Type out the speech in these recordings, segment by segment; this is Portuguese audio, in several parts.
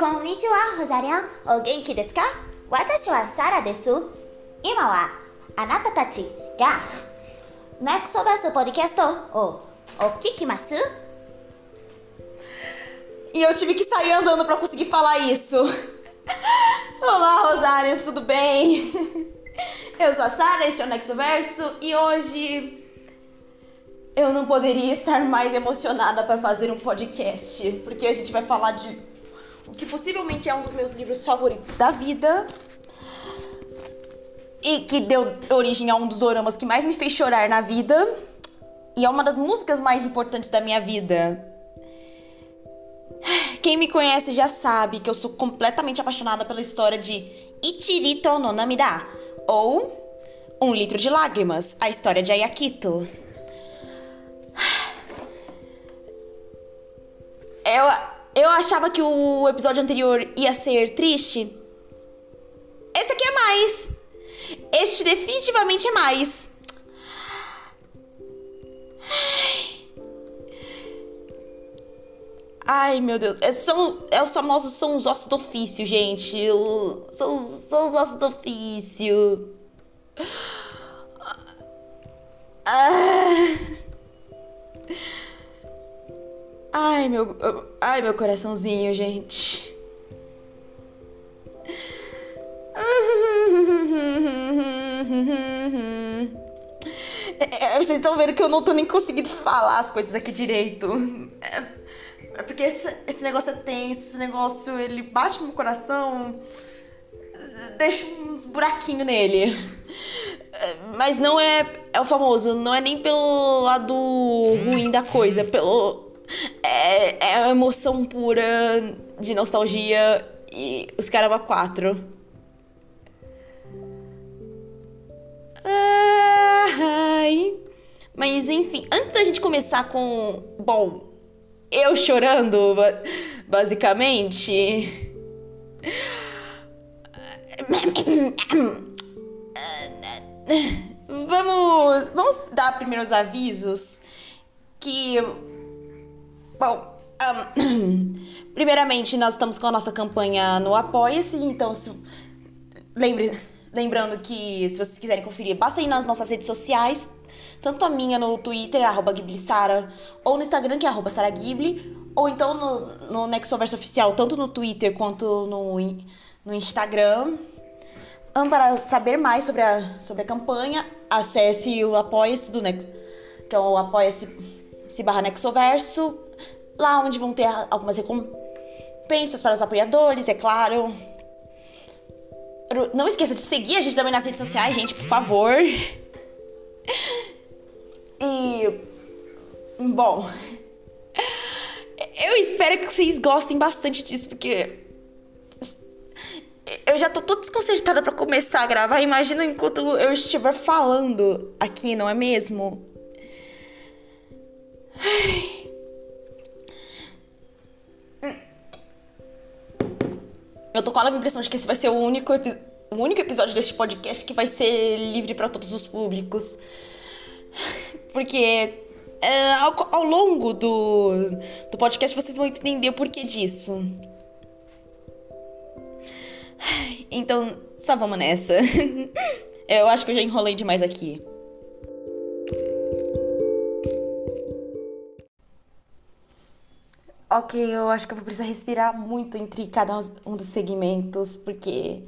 Konnichiwa, Rosarian, O genki desu ka? Watashi wa Sara desu. Ima wa anata tachi ga Nexoverso Podcast o okikimasu? E eu tive que sair andando para conseguir falar isso. Olá, Rosárias, tudo bem? Eu sou a Sara, este é o Nexoverso e hoje eu não poderia estar mais emocionada para fazer um podcast, porque a gente vai falar de que possivelmente é um dos meus livros favoritos da vida e que deu origem a um dos doramas que mais me fez chorar na vida e é uma das músicas mais importantes da minha vida. Quem me conhece já sabe que eu sou completamente apaixonada pela história de Ichirito no Namida, ou Um Litro de Lágrimas, a história de Ayakito. Eu, eu achava que o episódio anterior ia ser triste. Esse aqui é mais. Este definitivamente é mais. Ai, meu Deus. É, são, é os famosos são os ossos do ofício, gente. São, são os ossos do ofício. Ah. Ai, meu, ai, meu coraçãozinho, gente. É, vocês estão vendo que eu não tô nem conseguindo falar as coisas aqui direito. É, é porque esse, esse, negócio é tenso, esse negócio ele bate no meu coração, deixa um buraquinho nele. É, mas não é, é o famoso, não é nem pelo lado ruim da coisa, é pelo é, é a emoção pura de nostalgia e os Caramba 4. Ai. Mas enfim, antes da gente começar com. Bom, eu chorando, basicamente. Vamos, vamos dar primeiros avisos que bom, um, primeiramente nós estamos com a nossa campanha no Apoia-se, então se, lembre, lembrando que se vocês quiserem conferir, basta ir nas nossas redes sociais, tanto a minha no Twitter, arroba ou no Instagram, que é arroba ou então no, no Nexoverso Oficial, tanto no Twitter quanto no, no Instagram. Para saber mais sobre a, sobre a campanha, acesse o Apoia-se do Nex, que é o Apoia-se barra Nexoverso, lá onde vão ter algumas recompensas para os apoiadores, é claro. Não esqueça de seguir a gente também nas redes sociais, gente, por favor. E. Bom. Eu espero que vocês gostem bastante disso, porque. Eu já tô toda desconcertada para começar a gravar. Imagina enquanto eu estiver falando aqui, não é mesmo? Eu tô com a impressão de que esse vai ser o único, o único episódio deste podcast que vai ser livre para todos os públicos. Porque é, ao, ao, longo do, do podcast vocês vão entender o porquê disso. Então, só vamos nessa. Eu acho que eu já enrolei demais aqui. Ok, eu acho que eu vou precisar respirar muito entre cada um dos segmentos, porque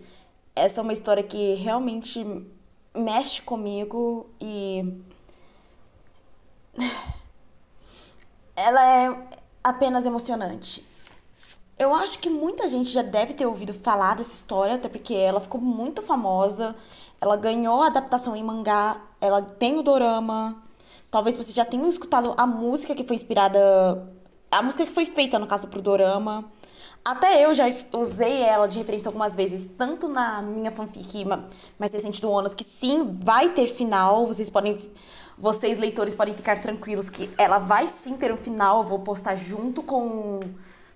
essa é uma história que realmente mexe comigo e. Ela é apenas emocionante. Eu acho que muita gente já deve ter ouvido falar dessa história, até porque ela ficou muito famosa. Ela ganhou a adaptação em mangá, ela tem o dorama. Talvez vocês já tenham escutado a música que foi inspirada a música que foi feita, no caso, pro Dorama. Até eu já usei ela de referência algumas vezes, tanto na minha fanfic mais recente do Onas, que sim, vai ter final. Vocês podem. Vocês, leitores, podem ficar tranquilos que ela vai sim ter um final. Eu vou postar junto com.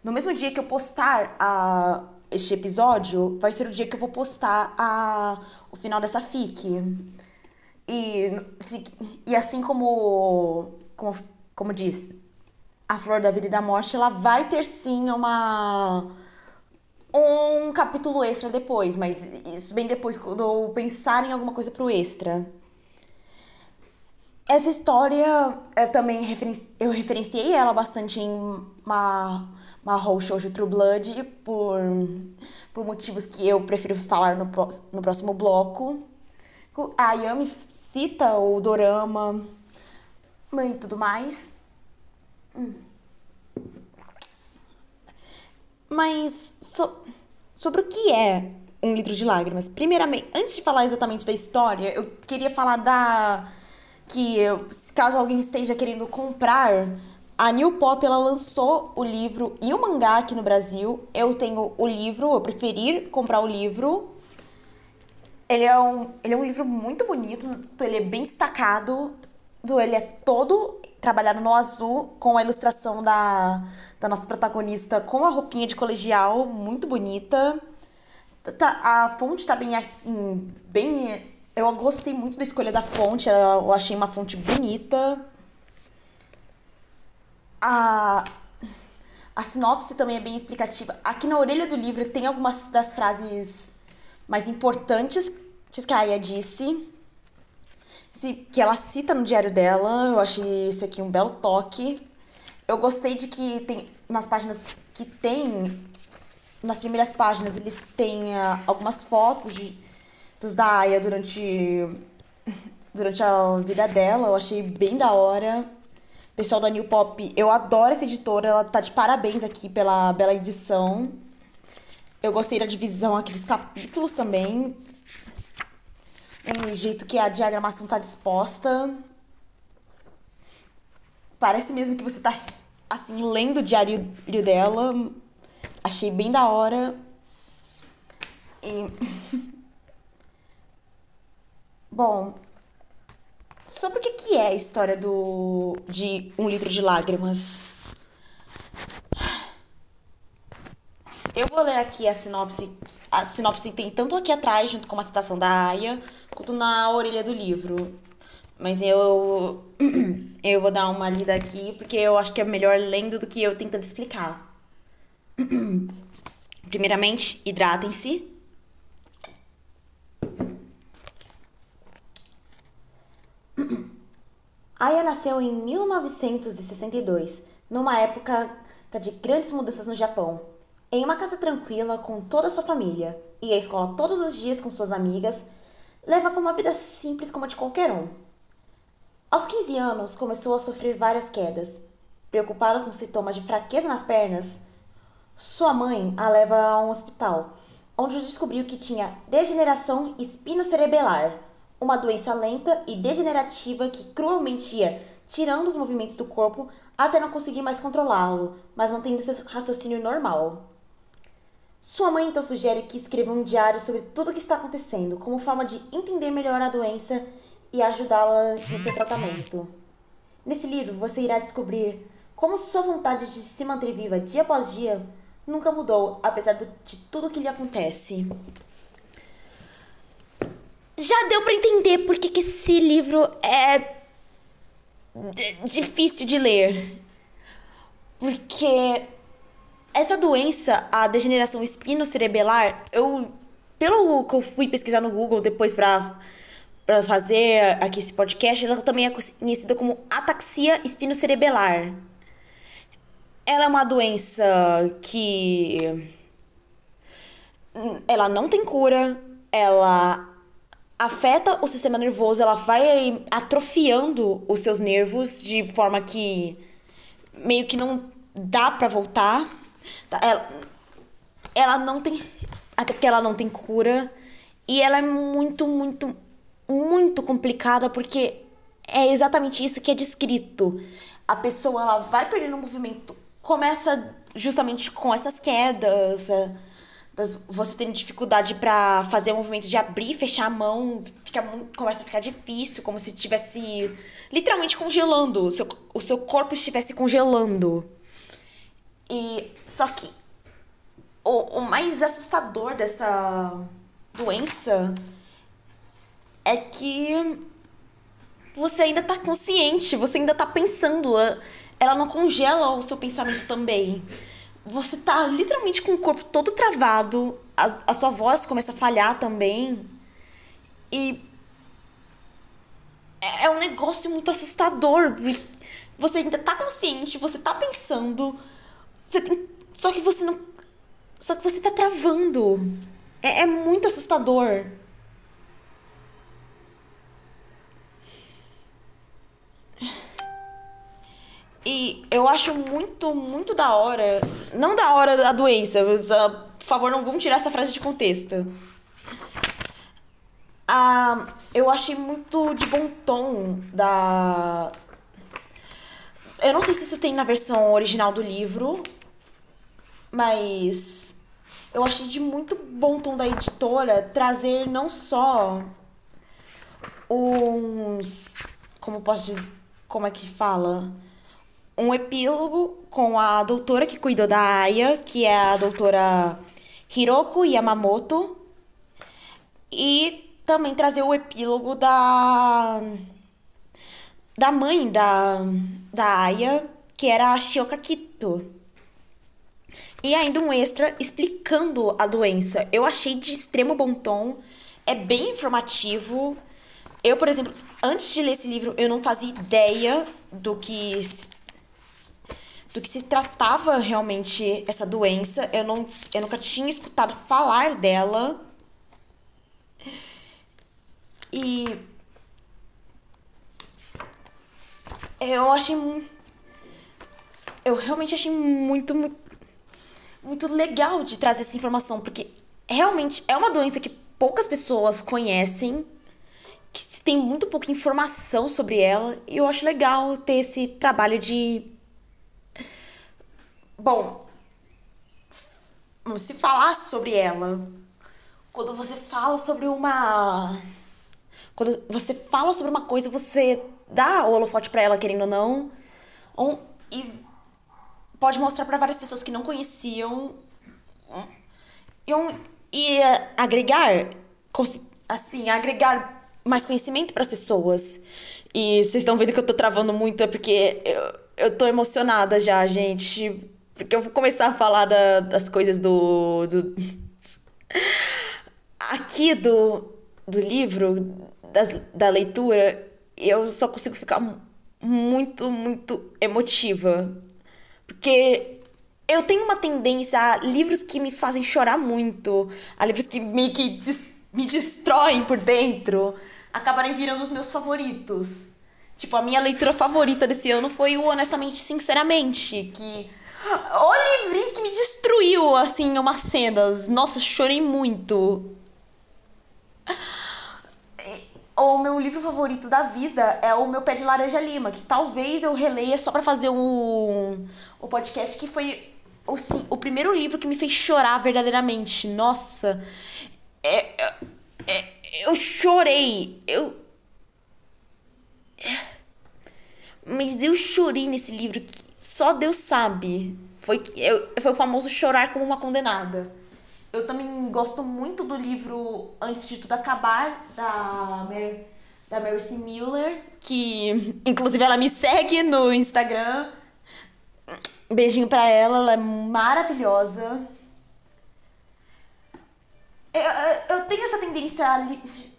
No mesmo dia que eu postar a, este episódio, vai ser o dia que eu vou postar a, o final dessa fic. E, se, e assim como. Como, como diz, a Flor da Vida e da Morte, ela vai ter sim uma um capítulo extra depois, mas isso bem depois, quando eu pensar em alguma coisa pro extra. Essa história eu também referenci... eu referenciei ela bastante em Ma... Mahou Shoujo True Blood por... por motivos que eu prefiro falar no, pro... no próximo bloco. A Yami cita o dorama e tudo mais. Hum. Mas so... sobre o que é um litro de lágrimas? Primeiramente, antes de falar exatamente da história, eu queria falar da que caso alguém esteja querendo comprar, a New Pop ela lançou o livro e o mangá aqui no Brasil. Eu tenho o livro, eu preferi comprar o livro. Ele é um, ele é um livro muito bonito, ele é bem destacado, ele é todo trabalhado no azul com a ilustração da, da nossa protagonista com a roupinha de colegial, muito bonita. Tá, a fonte tá bem assim, bem eu gostei muito da escolha da fonte, eu achei uma fonte bonita. A, a sinopse também é bem explicativa. Aqui na orelha do livro tem algumas das frases mais importantes que a Aya disse, que ela cita no diário dela. Eu achei isso aqui um belo toque. Eu gostei de que tem nas páginas que tem nas primeiras páginas eles têm uh, algumas fotos de dos da Aya durante, durante a vida dela. Eu achei bem da hora. Pessoal da New Pop, eu adoro essa editora, ela tá de parabéns aqui pela bela edição. Eu gostei da divisão aqui dos capítulos também. O jeito que a diagramação tá disposta. Parece mesmo que você tá assim lendo o diário dela. Achei bem da hora. E Bom, sobre o que, que é a história do de Um Litro de Lágrimas? Eu vou ler aqui a sinopse. A sinopse tem tanto aqui atrás, junto com uma citação da Aya, na orelha do livro. Mas eu eu vou dar uma lida aqui porque eu acho que é melhor lendo do que eu tentando explicar. Primeiramente, hidratem-se. Aya nasceu em 1962, numa época de grandes mudanças no Japão. Em uma casa tranquila com toda a sua família, ia à escola todos os dias com suas amigas, levava uma vida simples como a de qualquer um. Aos 15 anos, começou a sofrer várias quedas. Preocupada com sintomas de fraqueza nas pernas, sua mãe a leva a um hospital, onde descobriu que tinha degeneração espinocerebelar, uma doença lenta e degenerativa que cruelmente ia tirando os movimentos do corpo até não conseguir mais controlá-lo, mas mantendo seu raciocínio normal. Sua mãe então sugere que escreva um diário sobre tudo o que está acontecendo, como forma de entender melhor a doença e ajudá-la no seu tratamento. Nesse livro, você irá descobrir como sua vontade de se manter viva dia após dia nunca mudou, apesar de tudo o que lhe acontece já deu para entender por que, esse livro é difícil de ler. Porque essa doença, a degeneração espinocerebelar, eu pelo que eu fui pesquisar no Google depois para para fazer aqui esse podcast, ela também é conhecida como ataxia espinocerebelar. Ela é uma doença que ela não tem cura, ela afeta o sistema nervoso, ela vai atrofiando os seus nervos de forma que meio que não dá para voltar. Tá, ela, ela não tem. Até porque ela não tem cura. E ela é muito, muito, muito complicada porque é exatamente isso que é descrito. A pessoa ela vai perdendo o movimento, começa justamente com essas quedas, você tem dificuldade para fazer o movimento de abrir fechar a mão, fica, começa a ficar difícil, como se estivesse literalmente congelando, o seu, o seu corpo estivesse congelando. E só que o, o mais assustador dessa doença é que você ainda tá consciente, você ainda tá pensando, ela não congela o seu pensamento também você tá literalmente com o corpo todo travado, a, a sua voz começa a falhar também. E é, é um negócio muito assustador. Você ainda tá consciente, você tá pensando, você tem, só que você não. Só que você tá travando. É, é muito assustador. E eu acho muito, muito da hora. Não da hora da doença, mas, uh, por favor, não vamos tirar essa frase de contexto. Ah, eu achei muito de bom tom da. Eu não sei se isso tem na versão original do livro, mas eu achei de muito bom tom da editora trazer não só uns. Como posso dizer. Como é que fala? um epílogo com a doutora que cuidou da Aya, que é a doutora Hiroko Yamamoto, e também trazer o epílogo da da mãe da da Aya, que era a Shioka Kito. E ainda um extra explicando a doença. Eu achei de extremo bom tom, é bem informativo. Eu, por exemplo, antes de ler esse livro, eu não fazia ideia do que do que se tratava realmente essa doença. Eu, não, eu nunca tinha escutado falar dela. E eu achei eu realmente achei muito, muito muito legal de trazer essa informação, porque realmente é uma doença que poucas pessoas conhecem, que tem muito pouca informação sobre ela, e eu acho legal ter esse trabalho de Bom, se falar sobre ela, quando você fala sobre uma. Quando você fala sobre uma coisa, você dá o holofote para ela, querendo ou não, um, e pode mostrar para várias pessoas que não conheciam e, um, e uh, agregar, assim, agregar mais conhecimento para as pessoas. E vocês estão vendo que eu tô travando muito, é porque eu, eu tô emocionada já, gente porque eu vou começar a falar da, das coisas do, do. Aqui do, do livro, das, da leitura, eu só consigo ficar muito, muito emotiva. Porque eu tenho uma tendência a livros que me fazem chorar muito, a livros que me, que des, me destroem por dentro, acabarem virando os meus favoritos. Tipo, a minha leitura favorita desse ano foi o Honestamente Sinceramente, que o livrinho que me destruiu, assim, umas cenas. Nossa, chorei muito. O meu livro favorito da vida é o meu Pé de Laranja Lima, que talvez eu releia só para fazer um, um podcast, que foi assim, o primeiro livro que me fez chorar verdadeiramente. Nossa, é, é, é, eu chorei. Eu. Mas eu chorei nesse livro que só Deus sabe. Foi, eu, foi o famoso chorar como uma condenada. Eu também gosto muito do livro Antes de Tudo Acabar, da Mary, da Mary C. Mueller, que inclusive ela me segue no Instagram. Beijinho pra ela, ela é maravilhosa. Eu, eu tenho essa tendência a,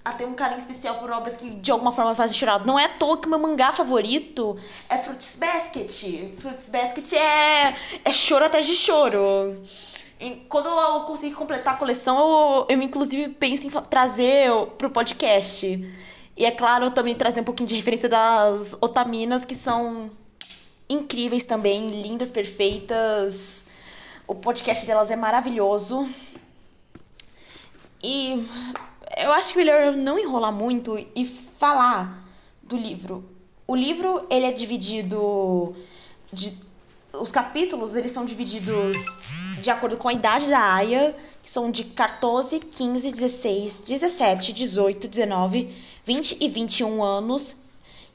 a, ter um carinho especial por obras que de alguma forma fazem chorar. Não é à toa que meu mangá favorito é Fruits Basket. Fruits Basket é, é choro atrás de choro. E quando eu conseguir completar a coleção, eu, eu inclusive penso em trazer pro podcast. E é claro, também trazer um pouquinho de referência das otaminas, que são incríveis também, lindas, perfeitas. O podcast delas é maravilhoso. E eu acho que melhor não enrolar muito e falar do livro. O livro, ele é dividido de os capítulos, eles são divididos de acordo com a idade da Aya, que são de 14, 15, 16, 17, 18, 19, 20 e 21 anos,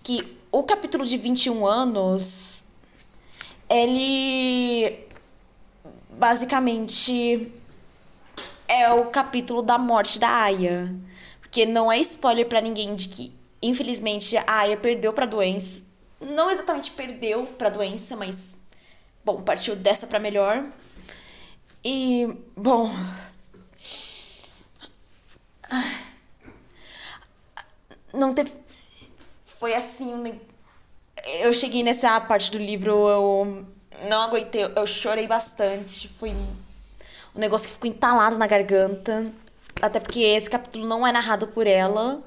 que o capítulo de 21 anos ele basicamente é o capítulo da morte da Aya. Porque não é spoiler para ninguém de que, infelizmente, a Aya perdeu pra doença. Não exatamente perdeu pra doença, mas. Bom, partiu dessa pra melhor. E, bom. Não teve. Foi assim. Eu cheguei nessa parte do livro, eu não aguentei, eu chorei bastante. Foi um negócio que ficou entalado na garganta. Até porque esse capítulo não é narrado por ela.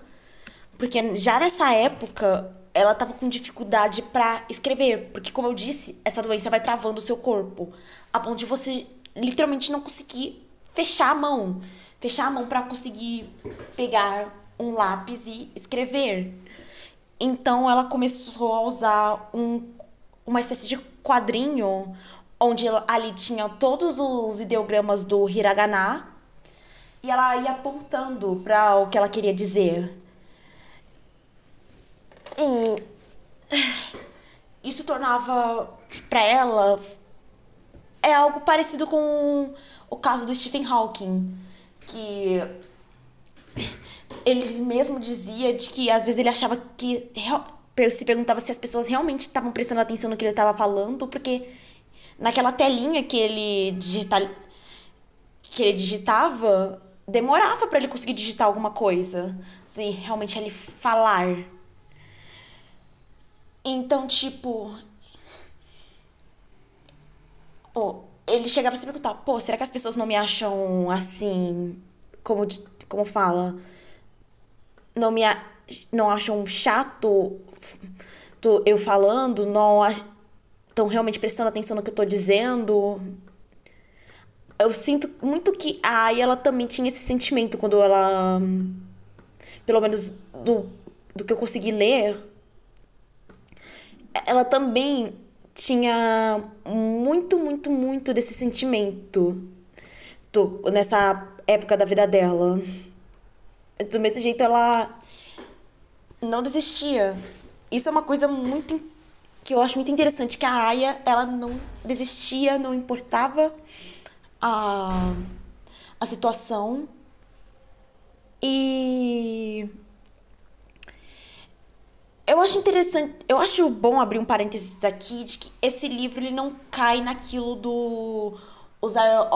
Porque já nessa época, ela tava com dificuldade para escrever. Porque, como eu disse, essa doença vai travando o seu corpo. A ponto de você literalmente não conseguir fechar a mão. Fechar a mão para conseguir pegar um lápis e escrever. Então ela começou a usar um, uma espécie de quadrinho onde ali tinha todos os ideogramas do hiragana e ela ia apontando para o que ela queria dizer. E isso tornava para ela é algo parecido com o caso do Stephen Hawking, que ele mesmo dizia de que às vezes ele achava que se perguntava se as pessoas realmente estavam prestando atenção no que ele estava falando, porque naquela telinha que ele digital que ele digitava, demorava para ele conseguir digitar alguma coisa, assim, realmente ele falar. Então, tipo, oh, ele chegava a se perguntar, pô, será que as pessoas não me acham assim, como como fala, não me não acham chato eu falando, não estão realmente prestando atenção no que eu tô dizendo. Eu sinto muito que a Ai, ela também tinha esse sentimento quando ela. Pelo menos do, do que eu consegui ler. Ela também tinha muito, muito, muito desse sentimento nessa época da vida dela. Do mesmo jeito, ela não desistia. Isso é uma coisa muito que eu acho muito interessante que a Aya ela não desistia, não importava a, a situação e eu acho interessante, eu acho bom abrir um parênteses aqui de que esse livro ele não cai naquilo do usar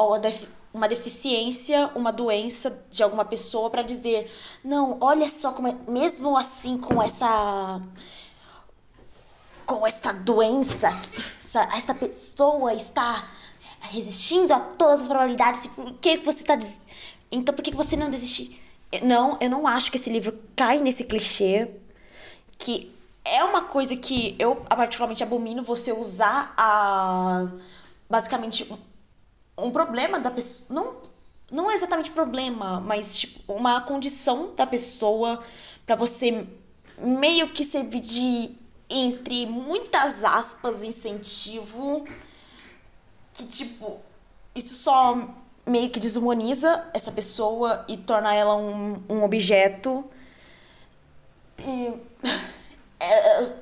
uma deficiência, uma doença de alguma pessoa para dizer, não, olha só como é, mesmo assim com essa com esta doença, essa, essa pessoa está resistindo a todas as probabilidades, por que você está então por que você não desiste? Não, eu não acho que esse livro cai nesse clichê que é uma coisa que eu particularmente abomino você usar a basicamente um problema da pessoa. Não, não é exatamente problema, mas tipo, uma condição da pessoa para você meio que servir de, entre muitas aspas, incentivo. Que tipo, isso só meio que desumaniza essa pessoa e torna ela um, um objeto. E. É,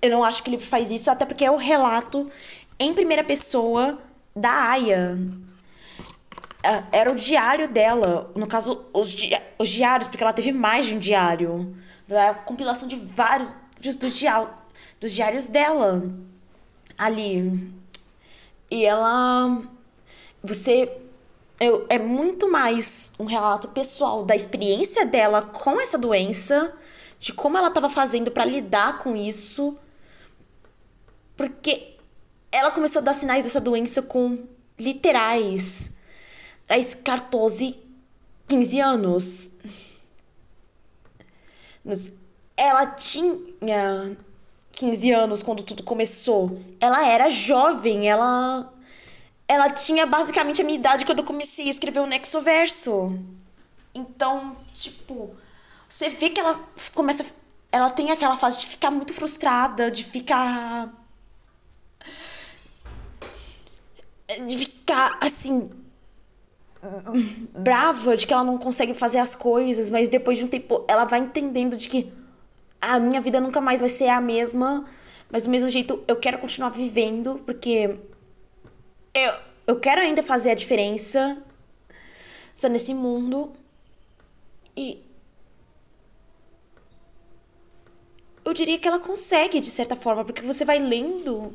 eu não acho que ele faz isso, até porque é o relato em primeira pessoa da Aya. É, era o diário dela. No caso, os, di os diários, porque ela teve mais de um diário. A compilação de vários dos, dos diários dela ali. E ela. Você. É, é muito mais um relato pessoal da experiência dela com essa doença, de como ela estava fazendo para lidar com isso. Porque ela começou a dar sinais dessa doença com literais. Aos 14, 15 anos. Ela tinha 15 anos quando tudo começou. Ela era jovem, ela ela tinha basicamente a minha idade quando eu comecei a escrever o Nexoverso. Então, tipo, você vê que ela começa ela tem aquela fase de ficar muito frustrada, de ficar de ficar assim brava de que ela não consegue fazer as coisas, mas depois de um tempo ela vai entendendo de que a minha vida nunca mais vai ser a mesma, mas do mesmo jeito eu quero continuar vivendo porque eu, eu quero ainda fazer a diferença só nesse mundo. E eu diria que ela consegue de certa forma, porque você vai lendo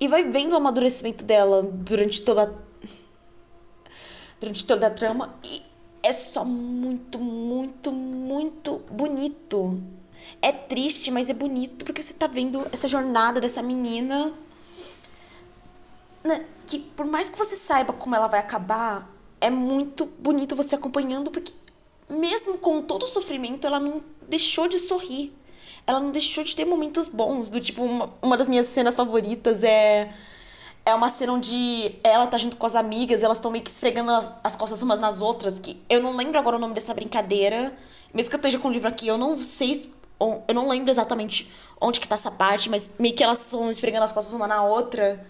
e vai vendo o amadurecimento dela durante toda durante toda a trama. E é só muito, muito, muito bonito. É triste, mas é bonito porque você tá vendo essa jornada dessa menina. Né, que por mais que você saiba como ela vai acabar, é muito bonito você acompanhando, porque mesmo com todo o sofrimento, ela não deixou de sorrir. Ela não deixou de ter momentos bons. Do tipo, uma, uma das minhas cenas favoritas é é uma cena onde ela tá junto com as amigas, elas estão meio que esfregando as, as, costas umas nas outras, que eu não lembro agora o nome dessa brincadeira. Mesmo que eu esteja com o livro aqui, eu não sei, eu não lembro exatamente onde que tá essa parte, mas meio que elas estão esfregando as costas uma na outra,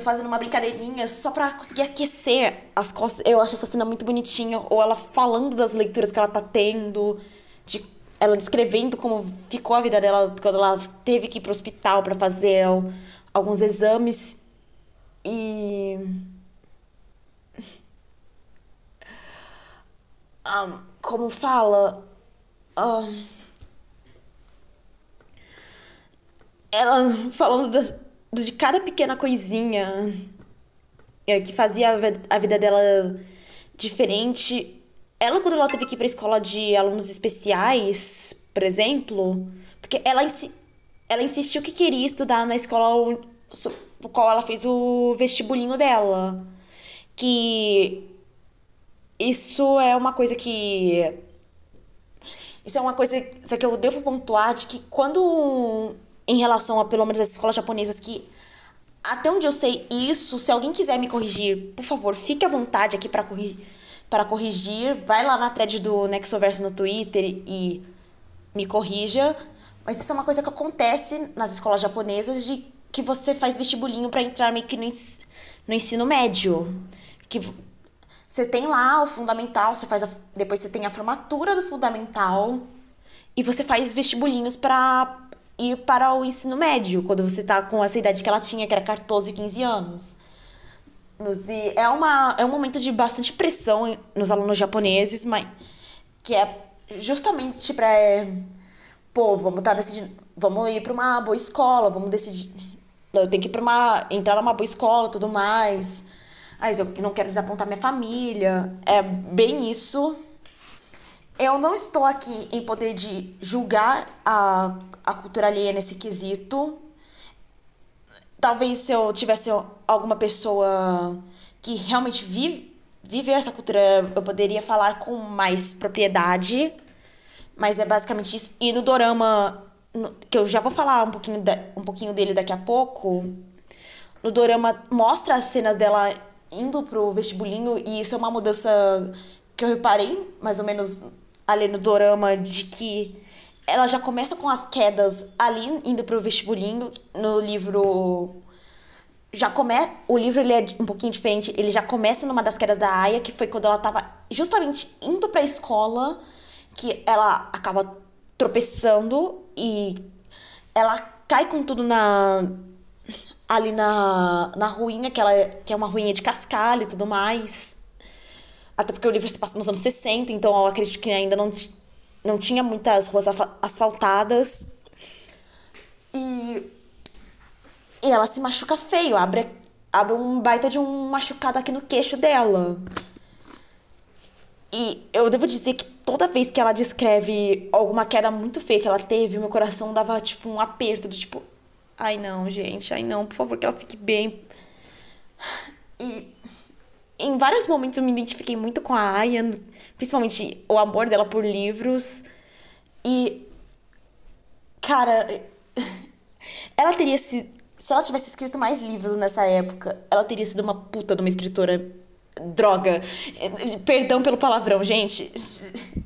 fazendo uma brincadeirinha só pra conseguir aquecer as costas. Eu acho essa cena muito bonitinha, ou ela falando das leituras que ela tá tendo, de ela descrevendo como ficou a vida dela quando ela teve que ir pro hospital para fazer alguns exames e. Um, como fala. Um, ela falando da, de cada pequena coisinha é, que fazia a vida dela diferente. Ela, quando ela teve que ir pra escola de alunos especiais, por exemplo, porque ela, ela insistiu que queria estudar na escola no qual ela fez o vestibulinho dela. Que isso é uma coisa que. Isso é uma coisa que eu devo pontuar de que quando. Em relação a pelo menos as escolas japonesas que. Até onde eu sei isso, se alguém quiser me corrigir, por favor, fique à vontade aqui para corrigir, para corrigir. Vai lá na thread do Nexoverso no Twitter e me corrija. Mas isso é uma coisa que acontece nas escolas japonesas de que você faz vestibulinho para entrar meio que no, no ensino médio. Que você tem lá o fundamental, você faz a, depois você tem a formatura do fundamental e você faz vestibulinhos para ir para o ensino médio, quando você tá com essa idade que ela tinha, que era 14, 15 anos. E é, uma, é um momento de bastante pressão nos alunos japoneses, mas que é justamente para é, pô, vamos tá decidindo, vamos ir para uma boa escola, vamos decidir eu tenho que ir para uma entrar numa boa escola, tudo mais. Mas eu não quero desapontar minha família. É bem isso. Eu não estou aqui em poder de julgar a, a cultura alheia nesse quesito. Talvez se eu tivesse alguma pessoa que realmente vive, vive essa cultura, eu poderia falar com mais propriedade. Mas é basicamente isso. E no dorama que eu já vou falar um pouquinho, de, um pouquinho dele daqui a pouco, no dorama mostra as cenas dela indo pro vestibulinho e isso é uma mudança que eu reparei mais ou menos ali no dorama de que ela já começa com as quedas ali indo pro vestibulinho no livro já começa o livro ele é um pouquinho diferente ele já começa numa das quedas da Aya que foi quando ela tava justamente indo para a escola que ela acaba tropeçando e ela cai com tudo na ali na, na ruína, que, ela, que é uma ruína de cascalho e tudo mais. Até porque o livro se passa nos anos 60, então eu acredito que ainda não, não tinha muitas ruas asfaltadas. E, e ela se machuca feio, abre, abre um baita de um machucado aqui no queixo dela. E eu devo dizer que toda vez que ela descreve alguma queda muito feia que ela teve, meu coração dava tipo um aperto do tipo, ai não, gente, ai não, por favor, que ela fique bem. E em vários momentos eu me identifiquei muito com a Aya, principalmente o amor dela por livros. E cara, ela teria se se ela tivesse escrito mais livros nessa época, ela teria sido uma puta de uma escritora Droga. Perdão pelo palavrão, gente.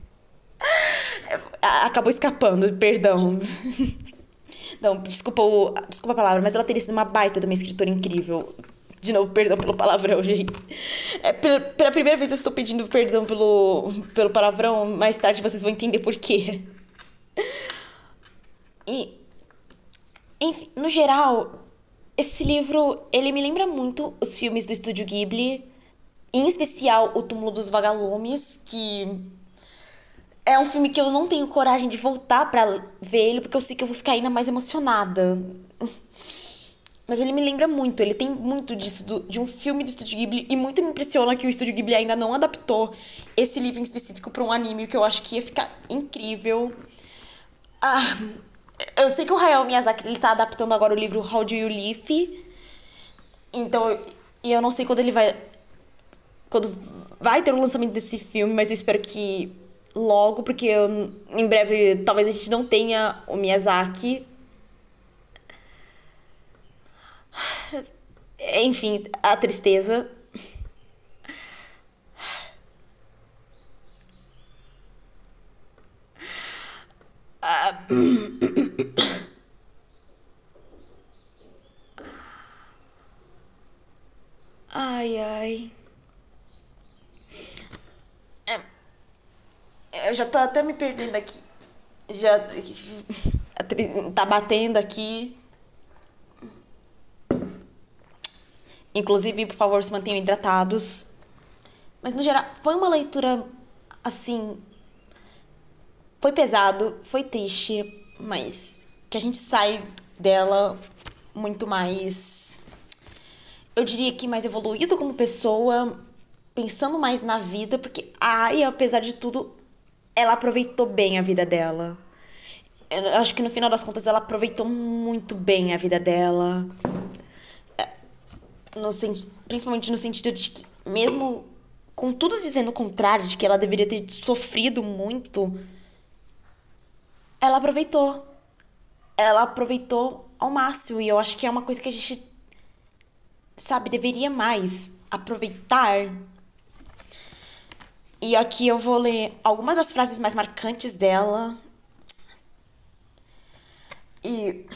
Acabou escapando, perdão. Não, desculpa, o, desculpa a palavra, mas ela teria sido uma baita de uma escritora incrível. De novo, perdão pelo palavrão, gente. É, pela, primeira vez eu estou pedindo perdão pelo, pelo palavrão, mais tarde vocês vão entender por quê. E, enfim, no geral, esse livro, ele me lembra muito os filmes do Estúdio Ghibli, em especial O Túmulo dos Vagalumes, que é um filme que eu não tenho coragem de voltar para ver ele, porque eu sei que eu vou ficar ainda mais emocionada. Mas ele me lembra muito, ele tem muito disso, do, de um filme do Estúdio Ghibli, e muito me impressiona que o Estúdio Ghibli ainda não adaptou esse livro em específico para um anime, que eu acho que ia ficar incrível. Ah, eu sei que o Hayao Miyazaki ele tá adaptando agora o livro How Do You Live, então, e eu não sei quando ele vai. Quando vai ter o lançamento desse filme, mas eu espero que logo, porque eu, em breve talvez a gente não tenha o Miyazaki Enfim, a tristeza. Ai, ai. Eu já tô até me perdendo aqui. Já tá batendo aqui. Inclusive, por favor, se mantenham hidratados. Mas no geral, foi uma leitura assim. Foi pesado, foi triste, mas que a gente sai dela muito mais. Eu diria que mais evoluído como pessoa, pensando mais na vida, porque a Aya, apesar de tudo, ela aproveitou bem a vida dela. Eu acho que no final das contas ela aproveitou muito bem a vida dela no, principalmente no sentido de que, mesmo com tudo dizendo o contrário, de que ela deveria ter sofrido muito, ela aproveitou. Ela aproveitou ao máximo. E eu acho que é uma coisa que a gente, sabe, deveria mais aproveitar. E aqui eu vou ler algumas das frases mais marcantes dela. E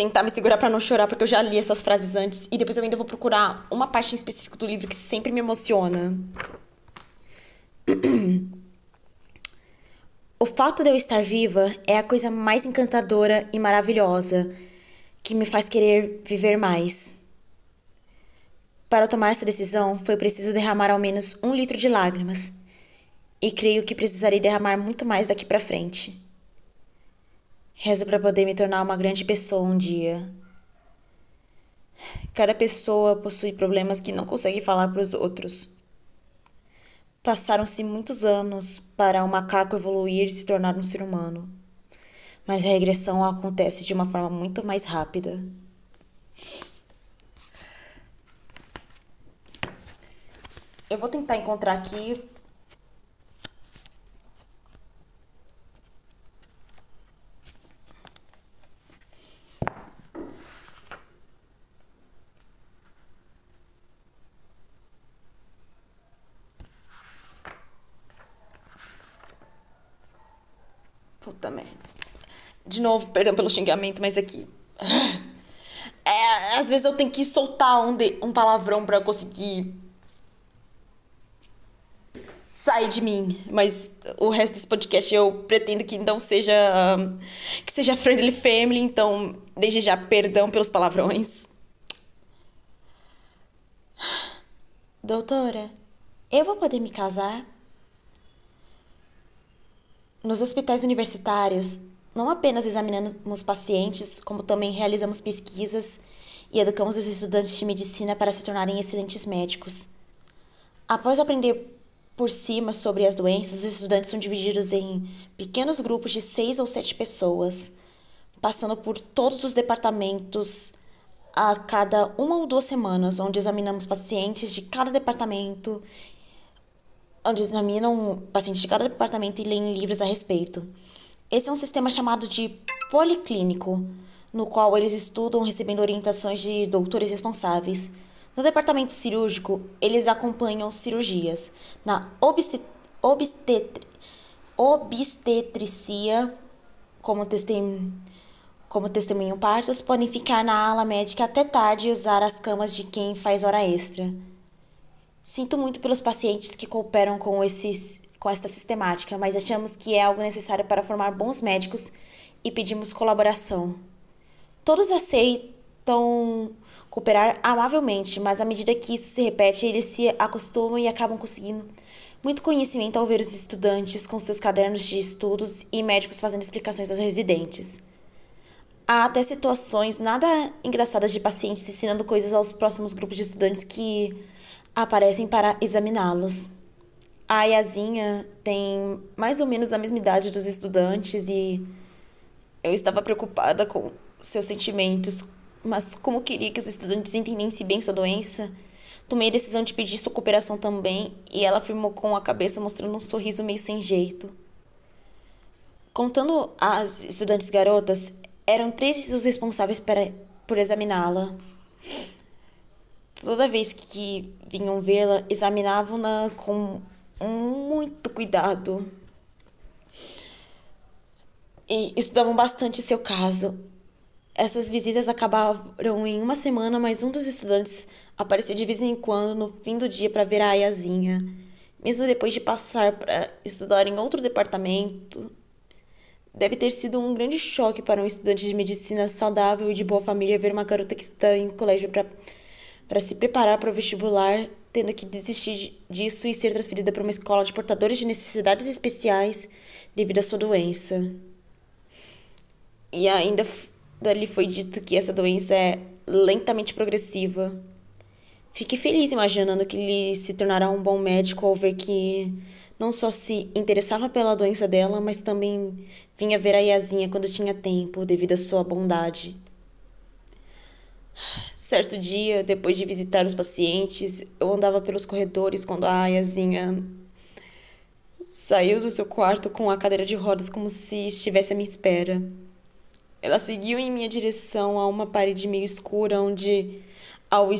tentar me segurar para não chorar, porque eu já li essas frases antes e depois eu ainda vou procurar uma parte em específico do livro que sempre me emociona. O fato de eu estar viva é a coisa mais encantadora e maravilhosa que me faz querer viver mais. Para tomar essa decisão, foi preciso derramar ao menos um litro de lágrimas, e creio que precisarei derramar muito mais daqui para frente. Rezo para poder me tornar uma grande pessoa um dia. Cada pessoa possui problemas que não consegue falar para os outros. Passaram-se muitos anos para o macaco evoluir e se tornar um ser humano. Mas a regressão acontece de uma forma muito mais rápida. Eu vou tentar encontrar aqui Puta merda. De novo, perdão pelo xingamento, mas aqui. É, às vezes eu tenho que soltar um, de, um palavrão para conseguir sair de mim. Mas o resto desse podcast eu pretendo que não seja. Que seja friendly family, então desde já perdão pelos palavrões. Doutora, eu vou poder me casar? Nos hospitais universitários, não apenas examinamos pacientes, como também realizamos pesquisas e educamos os estudantes de medicina para se tornarem excelentes médicos. Após aprender por cima sobre as doenças, os estudantes são divididos em pequenos grupos de seis ou sete pessoas, passando por todos os departamentos a cada uma ou duas semanas, onde examinamos pacientes de cada departamento onde examinam pacientes de cada departamento e leem livros a respeito. Esse é um sistema chamado de policlínico, no qual eles estudam recebendo orientações de doutores responsáveis. No departamento cirúrgico, eles acompanham cirurgias. Na obstet obstetri obstetricia, como, testem como testemunham partos, podem ficar na ala médica até tarde e usar as camas de quem faz hora extra. Sinto muito pelos pacientes que cooperam com, esses, com esta sistemática, mas achamos que é algo necessário para formar bons médicos e pedimos colaboração. Todos aceitam cooperar amavelmente, mas à medida que isso se repete, eles se acostumam e acabam conseguindo muito conhecimento ao ver os estudantes com seus cadernos de estudos e médicos fazendo explicações aos residentes. Há até situações nada engraçadas de pacientes ensinando coisas aos próximos grupos de estudantes que aparecem para examiná-los. A Ayazinha tem mais ou menos a mesma idade dos estudantes e eu estava preocupada com seus sentimentos, mas como queria que os estudantes entendessem bem sua doença, tomei a decisão de pedir sua cooperação também e ela afirmou com a cabeça mostrando um sorriso meio sem jeito. Contando as estudantes garotas, eram três os responsáveis para, por examiná-la. Toda vez que vinham vê-la, examinavam-na com muito cuidado. E estudavam bastante seu caso. Essas visitas acabaram em uma semana, mas um dos estudantes aparecia de vez em quando no fim do dia para ver a Ayazinha. Mesmo depois de passar para estudar em outro departamento, deve ter sido um grande choque para um estudante de medicina saudável e de boa família ver uma garota que está em colégio para se preparar para o vestibular tendo que desistir disso e ser transferida para uma escola de portadores de necessidades especiais devido à sua doença. E ainda dali foi dito que essa doença é lentamente progressiva. Fiquei feliz imaginando que ele se tornará um bom médico ao ver que não só se interessava pela doença dela, mas também vinha ver a Yazinha quando tinha tempo, devido à sua bondade. Certo dia, depois de visitar os pacientes, eu andava pelos corredores quando a Ayazinha saiu do seu quarto com a cadeira de rodas como se estivesse à minha espera. Ela seguiu em minha direção a uma parede meio escura onde ao,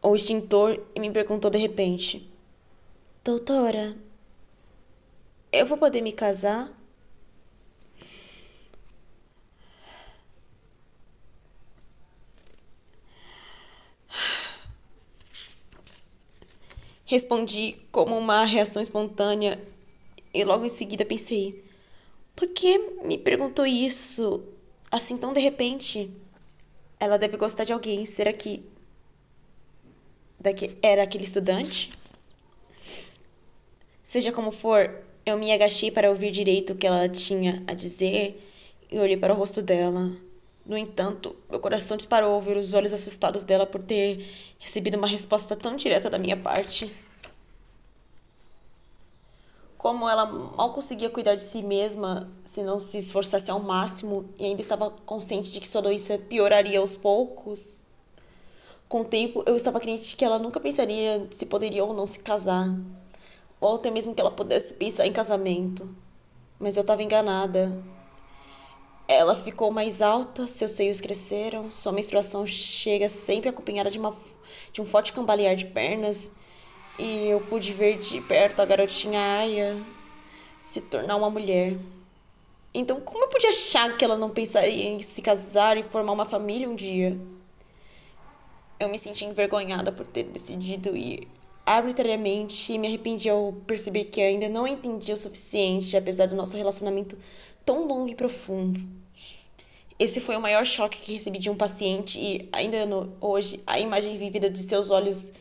ao extintor e me perguntou de repente: Doutora, eu vou poder me casar? Respondi como uma reação espontânea e logo em seguida pensei: por que me perguntou isso assim tão de repente? Ela deve gostar de alguém. Será que daqui era aquele estudante? Seja como for, eu me agachei para ouvir direito o que ela tinha a dizer e olhei para o rosto dela. No entanto, meu coração disparou ao ver os olhos assustados dela por ter recebido uma resposta tão direta da minha parte. Como ela mal conseguia cuidar de si mesma se não se esforçasse ao máximo e ainda estava consciente de que sua doença pioraria aos poucos, com o tempo eu estava crente que ela nunca pensaria se poderia ou não se casar, ou até mesmo que ela pudesse pensar em casamento. Mas eu estava enganada. Ela ficou mais alta, seus seios cresceram, sua menstruação chega sempre acompanhada de, uma, de um forte cambalear de pernas, e eu pude ver de perto a garotinha Aya se tornar uma mulher. Então, como eu podia achar que ela não pensaria em se casar e formar uma família um dia? Eu me senti envergonhada por ter decidido ir arbitrariamente e me arrependi ao perceber que ainda não entendia o suficiente, apesar do nosso relacionamento tão longo e profundo. Esse foi o maior choque que recebi de um paciente e ainda no, hoje a imagem vívida de seus olhos,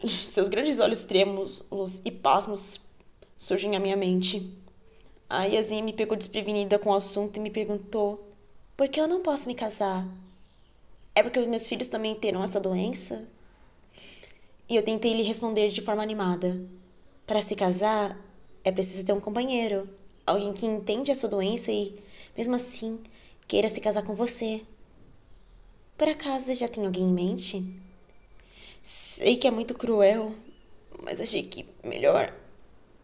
seus grandes olhos trêmulos e pasmos surgem à minha mente. A Yasin me pegou desprevenida com o assunto e me perguntou: por que eu não posso me casar? É porque os meus filhos também terão essa doença? E eu tentei lhe responder de forma animada: para se casar é preciso ter um companheiro alguém que entende a sua doença e, mesmo assim, queira se casar com você. Por acaso já tem alguém em mente? Sei que é muito cruel, mas achei que melhor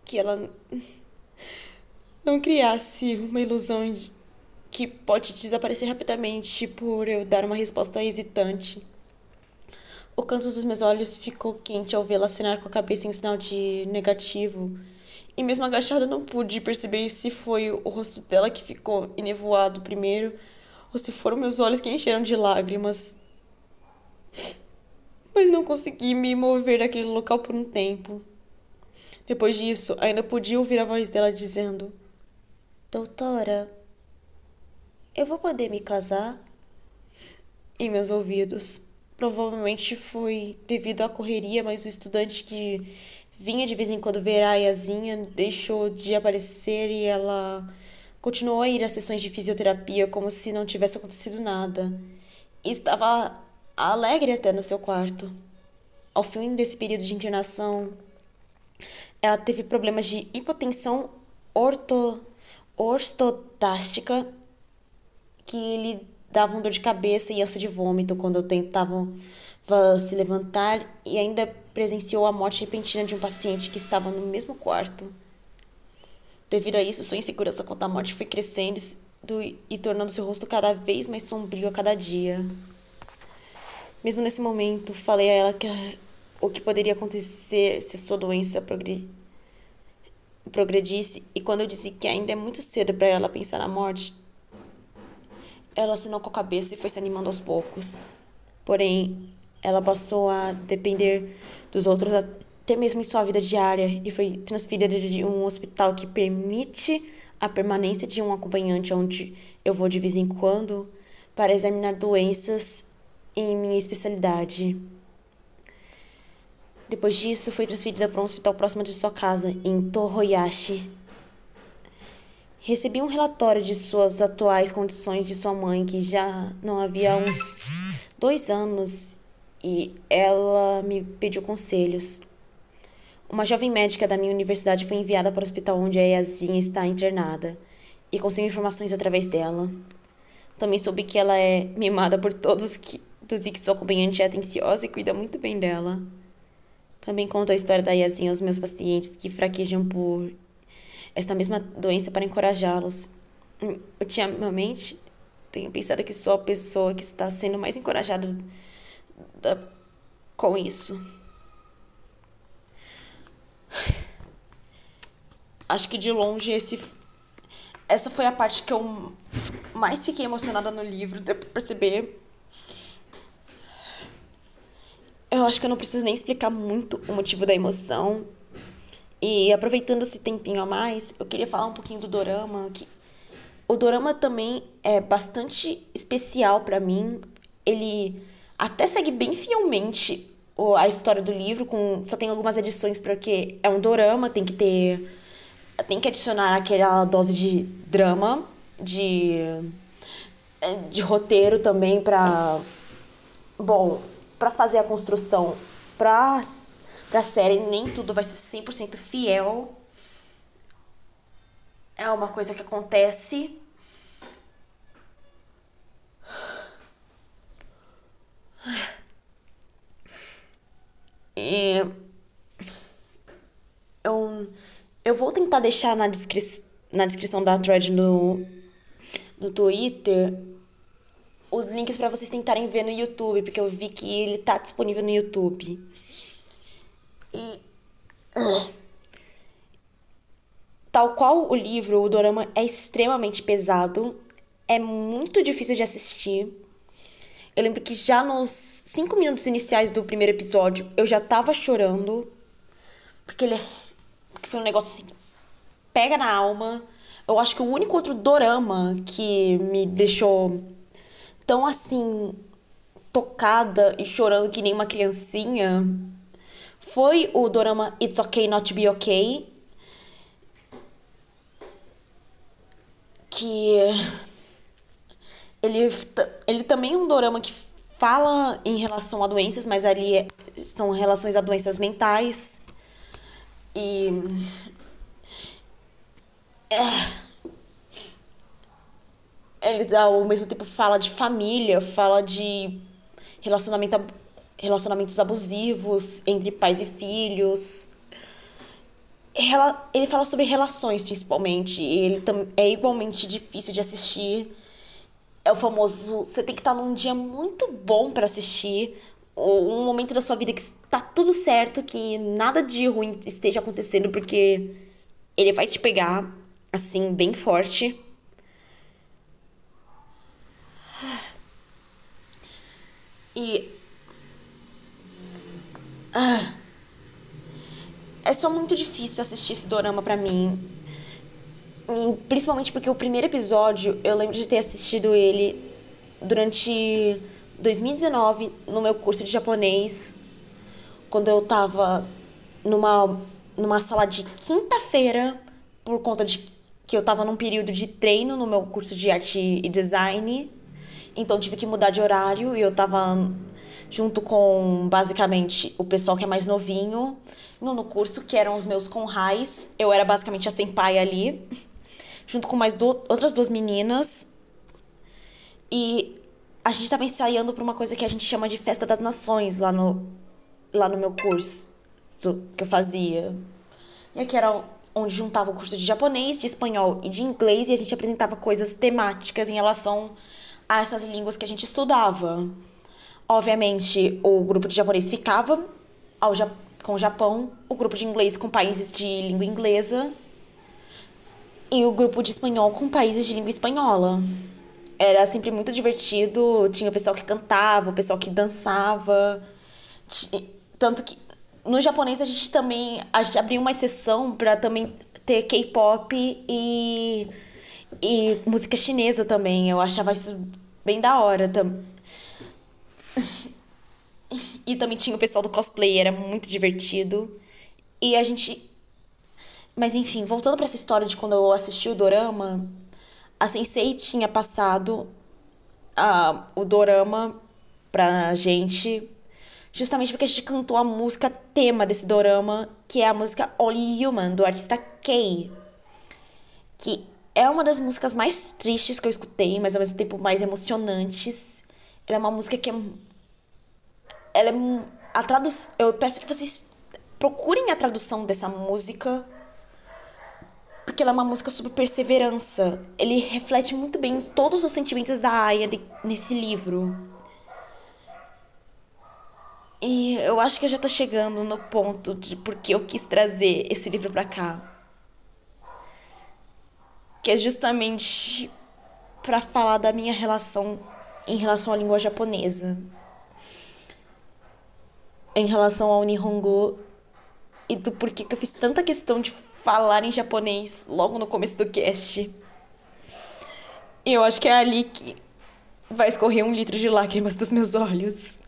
que ela não criasse uma ilusão de que pode desaparecer rapidamente por eu dar uma resposta hesitante. O canto dos meus olhos ficou quente ao vê-la acenar com a cabeça em sinal de negativo e mesmo agachada não pude perceber se foi o rosto dela que ficou enevoado primeiro ou se foram meus olhos que encheram de lágrimas. Mas não consegui me mover daquele local por um tempo. Depois disso, ainda podia ouvir a voz dela dizendo: Doutora, eu vou poder me casar? Em meus ouvidos. Provavelmente foi devido à correria, mas o estudante que vinha de vez em quando ver a Ayazinha, deixou de aparecer e ela Continuou a ir às sessões de fisioterapia como se não tivesse acontecido nada. E estava alegre até no seu quarto. Ao fim desse período de internação, ela teve problemas de hipotensão orto, ortostástica que lhe davam dor de cabeça e ânsia de vômito quando tentavam se levantar e ainda presenciou a morte repentina de um paciente que estava no mesmo quarto. Devido a isso, sua insegurança quanto à morte foi crescendo e tornando seu rosto cada vez mais sombrio a cada dia. Mesmo nesse momento, falei a ela que o que poderia acontecer se sua doença progre... progredisse, e quando eu disse que ainda é muito cedo para ela pensar na morte, ela assinou com a cabeça e foi se animando aos poucos. Porém, ela passou a depender dos outros até mesmo em sua vida diária e foi transferida de um hospital que permite a permanência de um acompanhante onde eu vou de vez em quando para examinar doenças em minha especialidade. Depois disso, foi transferida para um hospital próximo de sua casa, em Tohoyashi. Recebi um relatório de suas atuais condições de sua mãe, que já não havia uns dois anos, e ela me pediu conselhos. Uma jovem médica da minha universidade foi enviada para o hospital onde a Yazinha está internada e conseguiu informações através dela. Também soube que ela é mimada por todos que, dos e que sua acompanhante é atenciosa e cuida muito bem dela. Também conto a história da Yazinha aos meus pacientes que fraquejam por esta mesma doença para encorajá-los. Ultimamente, tenho pensado que sou a pessoa que está sendo mais encorajada da, com isso. Acho que de longe esse essa foi a parte que eu mais fiquei emocionada no livro, deu pra perceber. Eu acho que eu não preciso nem explicar muito o motivo da emoção. E aproveitando esse tempinho a mais, eu queria falar um pouquinho do dorama, que o dorama também é bastante especial para mim. Ele até segue bem fielmente a história do livro, com só tem algumas edições porque é um dorama, tem que ter tem que adicionar aquela dose de drama, de de roteiro também para bom, para fazer a construção para para série, nem tudo vai ser 100% fiel. É uma coisa que acontece E eu, eu vou tentar deixar na, descri na descrição da thread no, no Twitter os links para vocês tentarem ver no YouTube, porque eu vi que ele tá disponível no YouTube. E. Tal qual o livro, o dorama é extremamente pesado, é muito difícil de assistir. Eu lembro que já nos cinco minutos iniciais do primeiro episódio eu já tava chorando. Porque ele é. Porque foi um negócio assim. Pega na alma. Eu acho que o único outro dorama que me deixou tão assim. tocada e chorando que nem uma criancinha foi o dorama It's Okay Not to Be Okay. Que ele, ele também é um dorama que fala em relação a doenças, mas ali é, são relações a doenças mentais. E. É, ele ao mesmo tempo fala de família, fala de relacionamento, relacionamentos abusivos entre pais e filhos. Ele fala sobre relações, principalmente. Ele é igualmente difícil de assistir é o famoso. Você tem que estar num dia muito bom para assistir. Um momento da sua vida que está tudo certo, que nada de ruim esteja acontecendo, porque ele vai te pegar assim, bem forte. E. Ah, é só muito difícil assistir esse dorama pra mim principalmente porque o primeiro episódio eu lembro de ter assistido ele durante 2019 no meu curso de japonês, quando eu tava numa, numa sala de quinta-feira, por conta de que eu tava num período de treino no meu curso de arte e design, então tive que mudar de horário e eu tava junto com basicamente o pessoal que é mais novinho no curso, que eram os meus conrais. Eu era basicamente a senpai ali, junto com mais do, outras duas meninas. E a gente estava ensaiando para uma coisa que a gente chama de Festa das Nações lá no, lá no meu curso que eu fazia. E aqui era onde juntava o curso de japonês, de espanhol e de inglês e a gente apresentava coisas temáticas em relação a essas línguas que a gente estudava. Obviamente, o grupo de japonês ficava ao, com o Japão, o grupo de inglês com países de língua inglesa e o grupo de espanhol com países de língua espanhola. Era sempre muito divertido, tinha o pessoal que cantava, o pessoal que dançava. Tanto que no japonês a gente também a gente abriu uma exceção para também ter K-pop e, e música chinesa também. Eu achava isso bem da hora também. E também tinha o pessoal do cosplay, era muito divertido. E a gente. Mas enfim, voltando para essa história de quando eu assisti o Dorama, a Sensei tinha passado o Dorama pra gente, justamente porque a gente cantou a música tema desse Dorama, que é a música Only Human, do artista Kei. Que é uma das músicas mais tristes que eu escutei, mas ao mesmo tempo mais emocionantes. Ela é uma música que é ela é a tradução. Eu peço que vocês procurem a tradução dessa música, porque ela é uma música sobre perseverança. Ele reflete muito bem todos os sentimentos da Aya nesse livro. E eu acho que eu já tô chegando no ponto de porque eu quis trazer esse livro para cá. Que é justamente para falar da minha relação em relação à língua japonesa em relação ao Nihongo e do porquê que eu fiz tanta questão de falar em japonês logo no começo do cast. Eu acho que é ali que vai escorrer um litro de lágrimas dos meus olhos.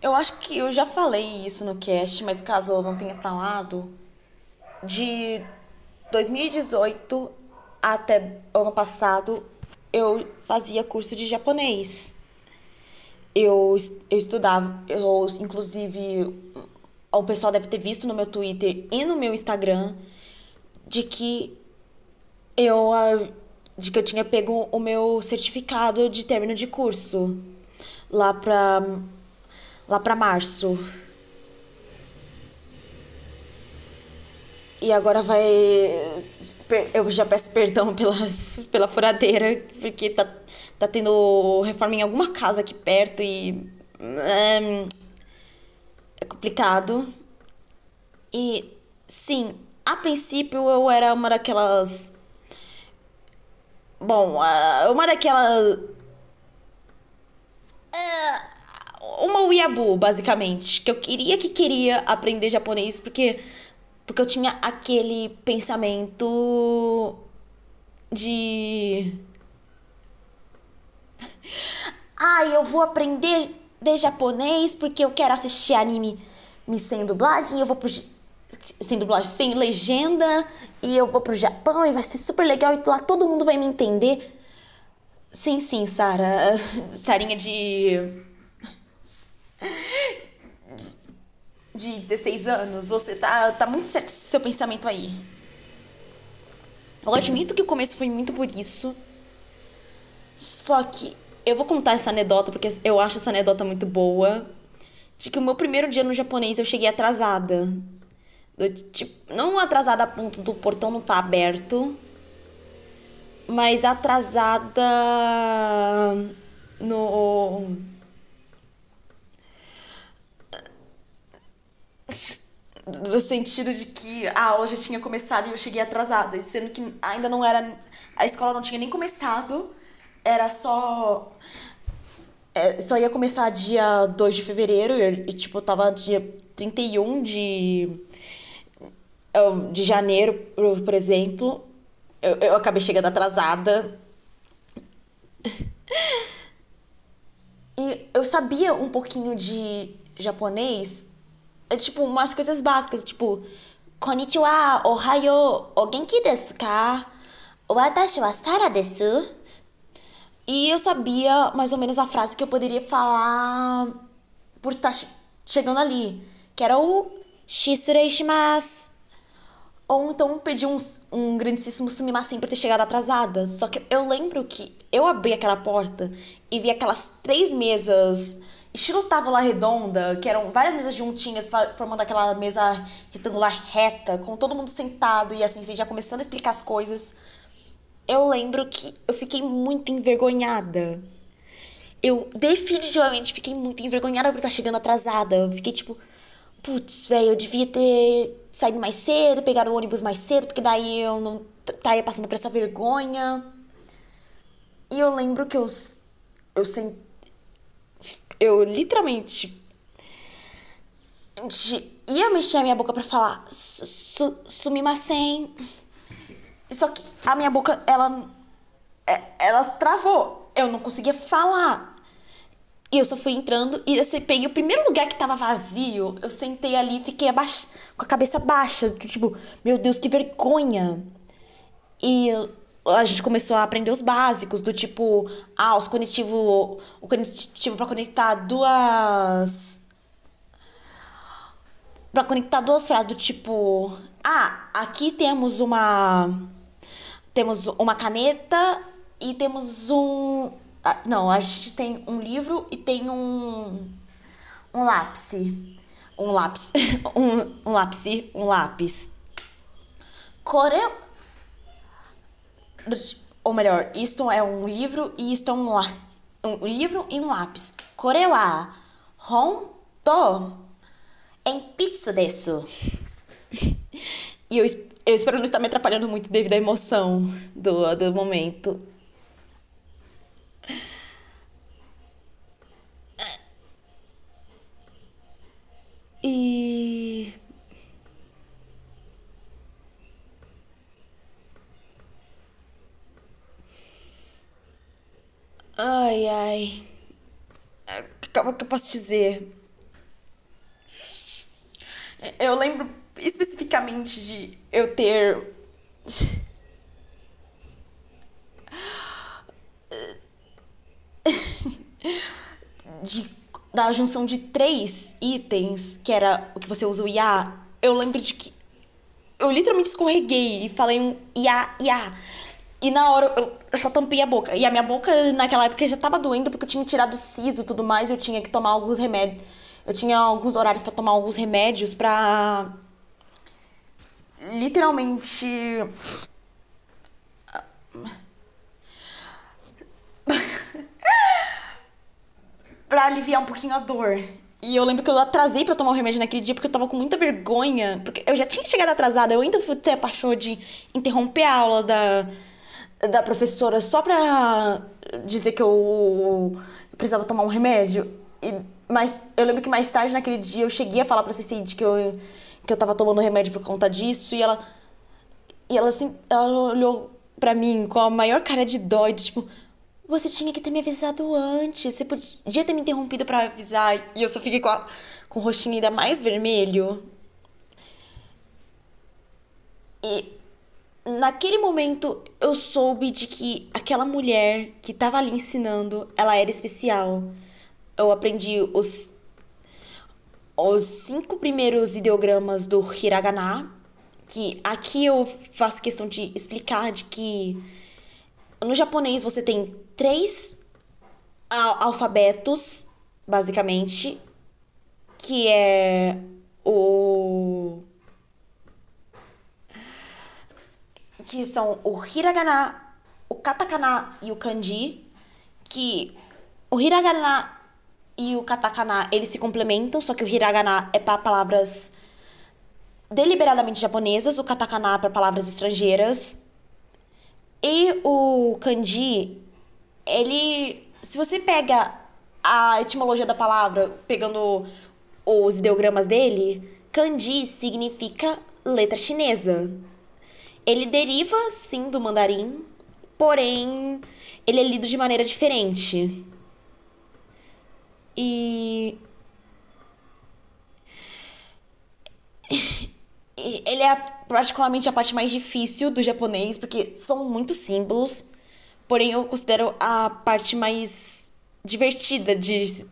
Eu acho que eu já falei isso no cast, mas caso eu não tenha falado, de 2018 até ano passado eu fazia curso de japonês. Eu, eu estudava, eu, inclusive, o pessoal deve ter visto no meu Twitter e no meu Instagram de que eu de que eu tinha pego o meu certificado de término de curso lá para lá para março. E agora vai. Eu já peço perdão pelas, pela furadeira, porque tá, tá tendo reforma em alguma casa aqui perto e. É, é complicado. E sim, a princípio eu era uma daquelas. Bom, uma daquelas. É, uma uiabu, basicamente. Que eu queria que queria aprender japonês, porque porque eu tinha aquele pensamento de. Ai, ah, eu vou aprender de japonês porque eu quero assistir anime me sem dublagem, eu vou pro sem dublagem, sem legenda, e eu vou pro Japão e vai ser super legal e lá todo mundo vai me entender. Sim, sim, Sara. Sarinha de de 16 anos, você tá, tá muito certo esse seu pensamento aí. Eu admito que o começo foi muito por isso. Só que eu vou contar essa anedota porque eu acho essa anedota muito boa. De que o meu primeiro dia no japonês eu cheguei atrasada. Eu, tipo, não atrasada a ponto do portão não tá aberto, mas atrasada no no sentido de que a aula já tinha começado e eu cheguei atrasada, sendo que ainda não era. A escola não tinha nem começado, era só. É, só ia começar dia 2 de fevereiro e, tipo, tava dia 31 de. de janeiro, por, exemplo. Eu, eu acabei chegando atrasada. E eu sabia um pouquinho de japonês, tipo, umas coisas básicas, tipo, Konnichiwa, Ohayo, o genki desu ka? Watashi wa Sara desu? E eu sabia mais ou menos a frase que eu poderia falar por estar chegando ali, que era o Shisurei shimasu. Ou então pedir um, um grandíssimo sumimasen por ter chegado atrasada. Só que eu lembro que eu abri aquela porta e vi aquelas três mesas estilo tábua redonda, que eram várias mesas juntinhas, formando aquela mesa retangular reta, com todo mundo sentado e assim, já começando a explicar as coisas. Eu lembro que eu fiquei muito envergonhada. Eu definitivamente fiquei muito envergonhada por estar chegando atrasada. Eu fiquei tipo, putz, velho, eu devia ter saído mais cedo, pegar o ônibus mais cedo, porque daí eu não estaria passando por essa vergonha. E eu lembro que eu eu sent... eu literalmente ia mexer a minha boca para falar su sumimasen. Só que a minha boca ela é, ela travou. Eu não conseguia falar. E eu só fui entrando e eu peguei o primeiro lugar que tava vazio. Eu sentei ali e fiquei abaixo, com a cabeça baixa. Tipo, meu Deus, que vergonha. E a gente começou a aprender os básicos, do tipo, ah, os conectivos. O conectivo para conectar duas. Pra conectar duas frases, do tipo, ah, aqui temos uma. Temos uma caneta e temos um ah, não, a gente tem um livro e tem um. Um lápis. Um lápis. um, um lápis. Um lápis. Core. Ou melhor, isto é um livro e isto é um, lá... um livro e um lápis. Kore wa hon to enpitsu desu. E eu, eu espero não estar me atrapalhando muito devido à emoção do, do momento. E. Ai, ai. Como que eu posso dizer? Eu lembro especificamente de eu ter. de da junção de três itens, que era o que você usa o IA, eu lembro de que eu literalmente escorreguei e falei um IA, IA. E na hora eu, só tampei a boca. E a minha boca naquela época já tava doendo porque eu tinha tirado o siso e tudo mais. Eu tinha que tomar alguns remédios. Eu tinha alguns horários para tomar alguns remédios pra. Literalmente. pra aliviar um pouquinho a dor. E eu lembro que eu atrasei para tomar o remédio naquele dia porque eu tava com muita vergonha. Porque eu já tinha chegado atrasada. Eu ainda fui ter a paixão de interromper a aula da, da professora só pra dizer que eu precisava tomar um remédio. E, mas eu lembro que mais tarde naquele dia eu cheguei a falar pra Cecília que eu, que eu tava tomando remédio por conta disso. E ela. E ela assim. Ela olhou pra mim com a maior cara de dó, de, tipo. Você tinha que ter me avisado antes. Você podia ter me interrompido para avisar. E eu só fiquei com, a, com o rostinho ainda mais vermelho. E naquele momento eu soube de que aquela mulher que estava ali ensinando, ela era especial. Eu aprendi os os cinco primeiros ideogramas do hiragana, que aqui eu faço questão de explicar de que no japonês você tem três alfabetos, basicamente, que é o que são o hiragana, o katakana e o kanji, que o hiragana e o katakana eles se complementam, só que o hiragana é para palavras deliberadamente japonesas, o katakana é para palavras estrangeiras. E o kanji ele. Se você pega a etimologia da palavra, pegando os ideogramas dele, kanji significa letra chinesa. Ele deriva, sim, do mandarim, porém ele é lido de maneira diferente. E. Ele é particularmente a parte mais difícil do japonês, porque são muitos símbolos, porém eu considero a parte mais divertida de,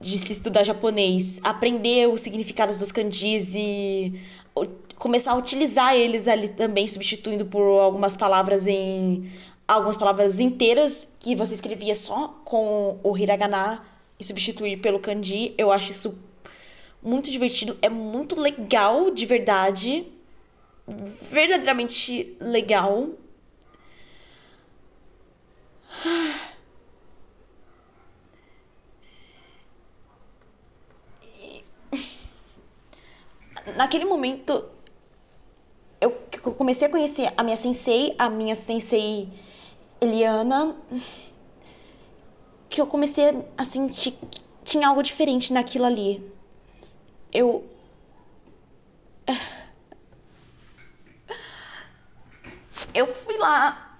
de se estudar japonês. Aprender os significados dos kanjis e começar a utilizar eles ali também, substituindo por algumas palavras em algumas palavras inteiras que você escrevia só com o hiragana e substituir pelo kanji. Eu acho isso muito divertido, é muito legal de verdade. Verdadeiramente legal. Naquele momento eu comecei a conhecer a minha sensei, a minha sensei Eliana, que eu comecei a sentir que tinha algo diferente naquilo ali. Eu. Eu fui lá.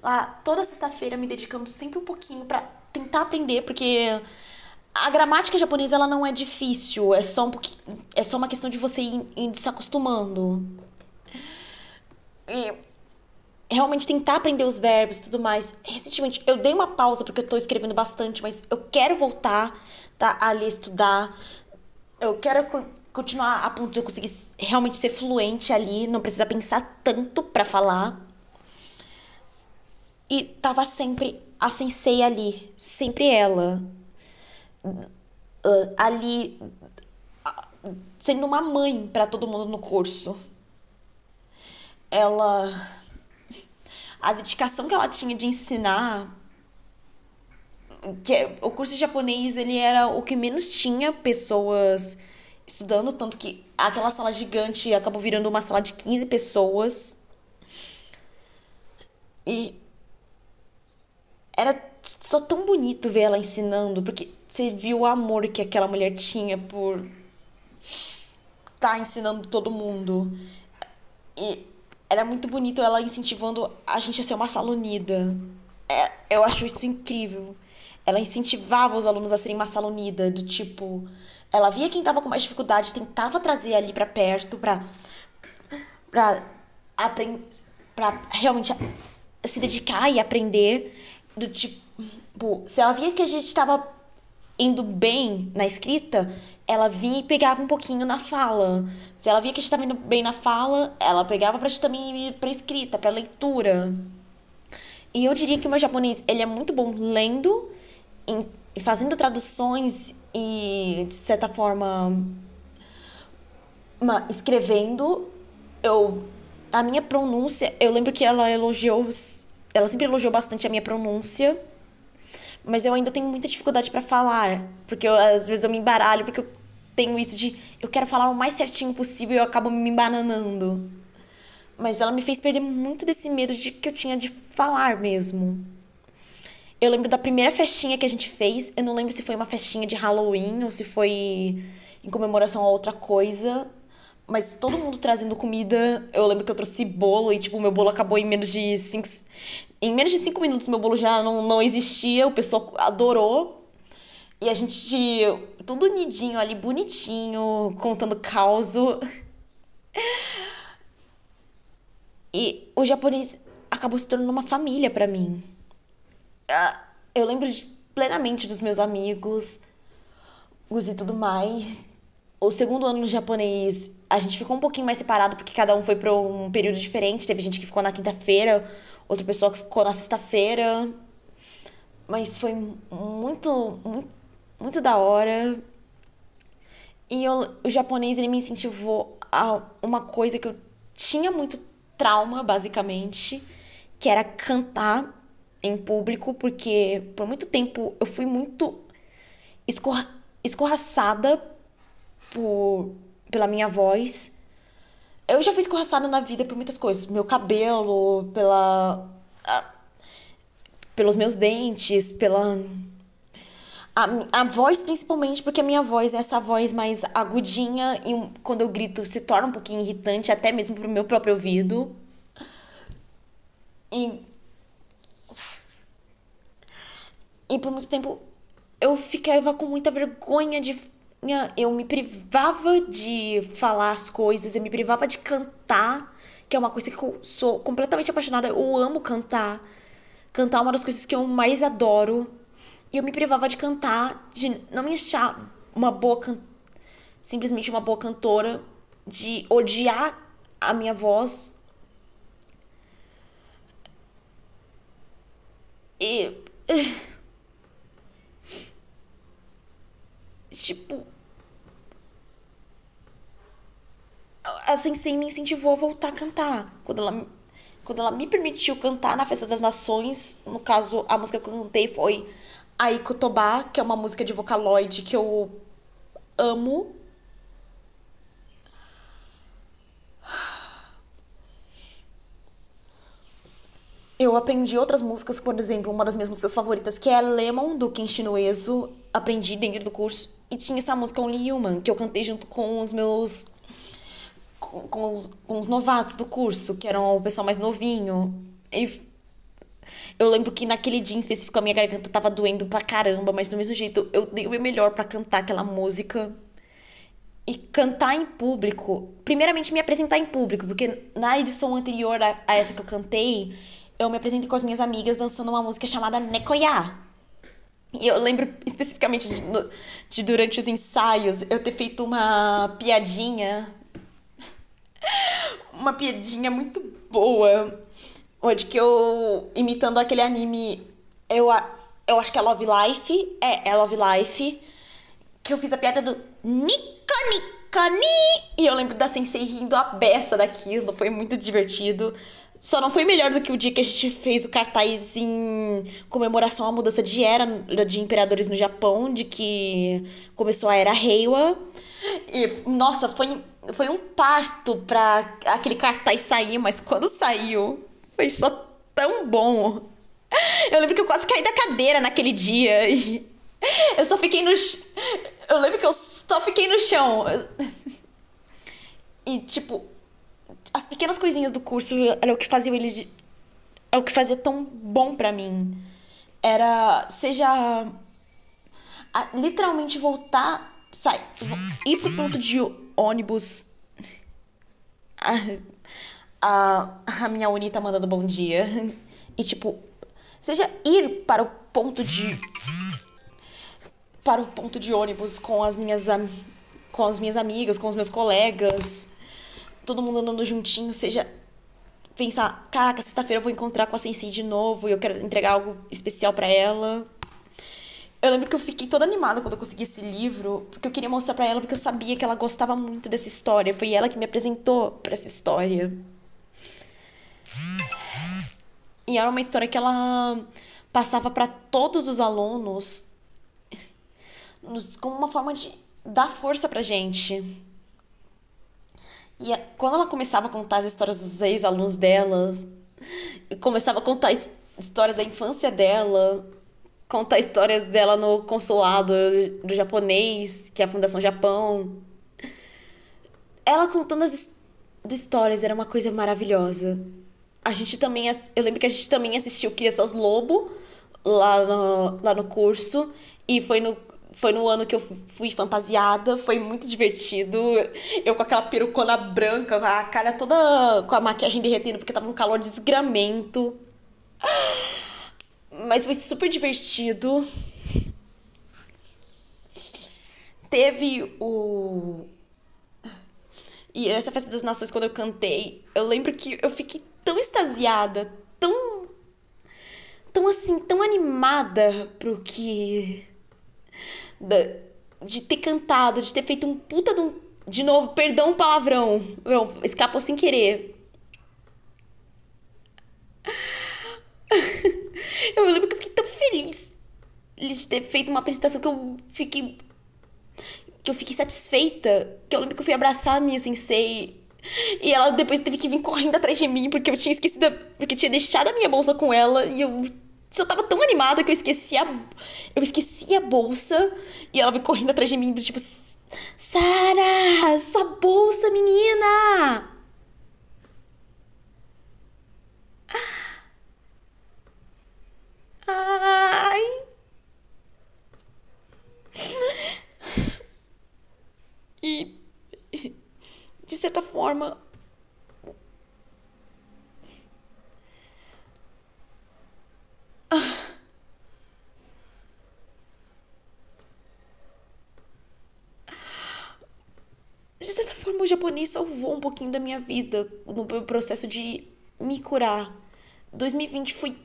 Lá toda sexta-feira me dedicando sempre um pouquinho para tentar aprender, porque a gramática japonesa ela não é difícil, é só um pouquinho, é só uma questão de você ir, ir se acostumando. E realmente tentar aprender os verbos e tudo mais. Recentemente eu dei uma pausa porque eu tô escrevendo bastante, mas eu quero voltar tá, a ler, estudar. Eu quero continuar a ponto de eu conseguir realmente ser fluente ali, não precisar pensar tanto para falar. E tava sempre a sensei ali, sempre ela. Uh, ali uh, sendo uma mãe para todo mundo no curso. Ela a dedicação que ela tinha de ensinar que é, o curso de japonês ele era o que menos tinha pessoas estudando, tanto que aquela sala gigante acabou virando uma sala de 15 pessoas. E era só tão bonito ver ela ensinando, porque você viu o amor que aquela mulher tinha por estar tá ensinando todo mundo. E era muito bonito ela incentivando a gente a ser uma sala unida. É, eu acho isso incrível. Ela incentivava os alunos a serem uma sala unida, do tipo, ela via quem tava com mais dificuldade, tentava trazer ali para perto, pra, pra, aprender, pra realmente se dedicar e aprender, do tipo, se ela via que a gente tava indo bem na escrita, ela vinha e pegava um pouquinho na fala. Se ela via que a gente estava indo bem na fala, ela pegava pra gente também ir pra escrita, pra leitura. E eu diria que o meu japonês, ele é muito bom lendo, em, fazendo traduções e, de certa forma, uma, escrevendo. Eu, a minha pronúncia, eu lembro que ela elogiou, ela sempre elogiou bastante a minha pronúncia mas eu ainda tenho muita dificuldade para falar, porque eu, às vezes eu me embaralho, porque eu tenho isso de eu quero falar o mais certinho possível e eu acabo me embananando. Mas ela me fez perder muito desse medo de que eu tinha de falar mesmo. Eu lembro da primeira festinha que a gente fez, eu não lembro se foi uma festinha de Halloween ou se foi em comemoração a outra coisa, mas todo mundo trazendo comida. Eu lembro que eu trouxe bolo e, tipo, meu bolo acabou em menos de cinco, em menos de cinco minutos meu bolo já não, não existia, o pessoal adorou. E a gente, tudo unidinho ali, bonitinho, contando caos. E o japonês acabou se tornando uma família para mim. Ah, eu lembro plenamente dos meus amigos e tudo mais. O segundo ano no japonês, a gente ficou um pouquinho mais separado porque cada um foi para um período diferente. Teve gente que ficou na quinta-feira, outra pessoa que ficou na sexta-feira. Mas foi muito, muito, muito da hora. E eu, o japonês ele me incentivou a uma coisa que eu tinha muito trauma, basicamente, que era cantar em público, porque por muito tempo eu fui muito escorra, escorraçada por, pela minha voz. Eu já fui escorraçada na vida por muitas coisas. Meu cabelo, pela. pelos meus dentes, pela. A, a voz, principalmente, porque a minha voz é essa voz mais agudinha e quando eu grito se torna um pouquinho irritante, até mesmo pro meu próprio ouvido. E. E por muito tempo eu ficava com muita vergonha de. Eu me privava de falar as coisas, eu me privava de cantar, que é uma coisa que eu sou completamente apaixonada. Eu amo cantar. Cantar é uma das coisas que eu mais adoro. E eu me privava de cantar, de não me achar uma boa can... simplesmente uma boa cantora, de odiar a minha voz. E tipo a Sensei me incentivou a voltar a cantar. Quando ela, quando ela me permitiu cantar na Festa das Nações, no caso, a música que eu cantei foi Toba, que é uma música de Vocaloid que eu amo. Eu aprendi outras músicas, por exemplo, uma das minhas músicas favoritas, que é Lemon, do Kenshin Ueso. Aprendi dentro do curso. E tinha essa música Only Human, que eu cantei junto com os meus... Com, os, com os novatos do curso, que eram o pessoal mais novinho. E eu lembro que naquele dia em específico a minha garganta tava doendo pra caramba, mas do mesmo jeito eu dei o meu melhor para cantar aquela música. E cantar em público, primeiramente me apresentar em público, porque na edição anterior a, a essa que eu cantei, eu me apresentei com as minhas amigas dançando uma música chamada Nekoya. E eu lembro especificamente de, de, durante os ensaios eu ter feito uma piadinha. Uma piadinha muito boa. Onde que eu, imitando aquele anime, eu, eu acho que é Love Life. É, é Love Life. Que eu fiz a piada do Nika Nika Ni. E eu lembro da Sensei rindo a beça daquilo. Foi muito divertido. Só não foi melhor do que o dia que a gente fez o cartaz em comemoração à mudança de era de imperadores no Japão, de que começou a era Reiwa. E, nossa, foi, foi um parto pra aquele cartaz sair, mas quando saiu, foi só tão bom. Eu lembro que eu quase caí da cadeira naquele dia. E eu só fiquei no. Eu lembro que eu só fiquei no chão. E, tipo, as pequenas coisinhas do curso era o que fazia ele é o que fazia tão bom para mim. Era seja a, literalmente voltar sai ir pro ponto de ônibus. A, a, a minha uni tá mandando bom dia. E tipo seja ir para o ponto de para o ponto de ônibus com as minhas com as minhas amigas com os meus colegas todo mundo andando juntinho, seja pensar, caraca, sexta-feira eu vou encontrar com a Sensei de novo e eu quero entregar algo especial para ela. Eu lembro que eu fiquei toda animada quando eu consegui esse livro, porque eu queria mostrar para ela porque eu sabia que ela gostava muito dessa história. Foi ela que me apresentou para essa história. E era uma história que ela passava para todos os alunos como uma forma de dar força pra gente. E quando ela começava a contar as histórias dos ex-alunos dela, começava a contar histórias da infância dela, contar histórias dela no consulado do japonês, que é a Fundação Japão. Ela contando as histórias era uma coisa maravilhosa. A gente também, eu lembro que a gente também assistiu Crianças Lobo lá no, lá no curso e foi no foi no ano que eu fui fantasiada, foi muito divertido. Eu com aquela perucona branca, a cara toda com a maquiagem derretendo porque tava um calor desgramento. Mas foi super divertido. Teve o. E essa festa das nações, quando eu cantei, eu lembro que eu fiquei tão extasiada, tão. tão assim, tão animada pro que de ter cantado, de ter feito um puta de um. De novo, perdão palavrão. Não, escapou sem querer. Eu lembro que eu fiquei tão feliz de ter feito uma apresentação que eu fiquei. que eu fiquei satisfeita. Que eu lembro que eu fui abraçar a minha sensei. E ela depois teve que vir correndo atrás de mim porque eu tinha esquecido. Porque eu tinha deixado a minha bolsa com ela e eu eu tava tão animada que eu esqueci a. Eu esqueci a bolsa e ela veio correndo atrás de mim, do tipo. Sara! Sua bolsa, menina! Ah. Ai! E. De certa forma, o japonês salvou um pouquinho da minha vida no processo de me curar. 2020 foi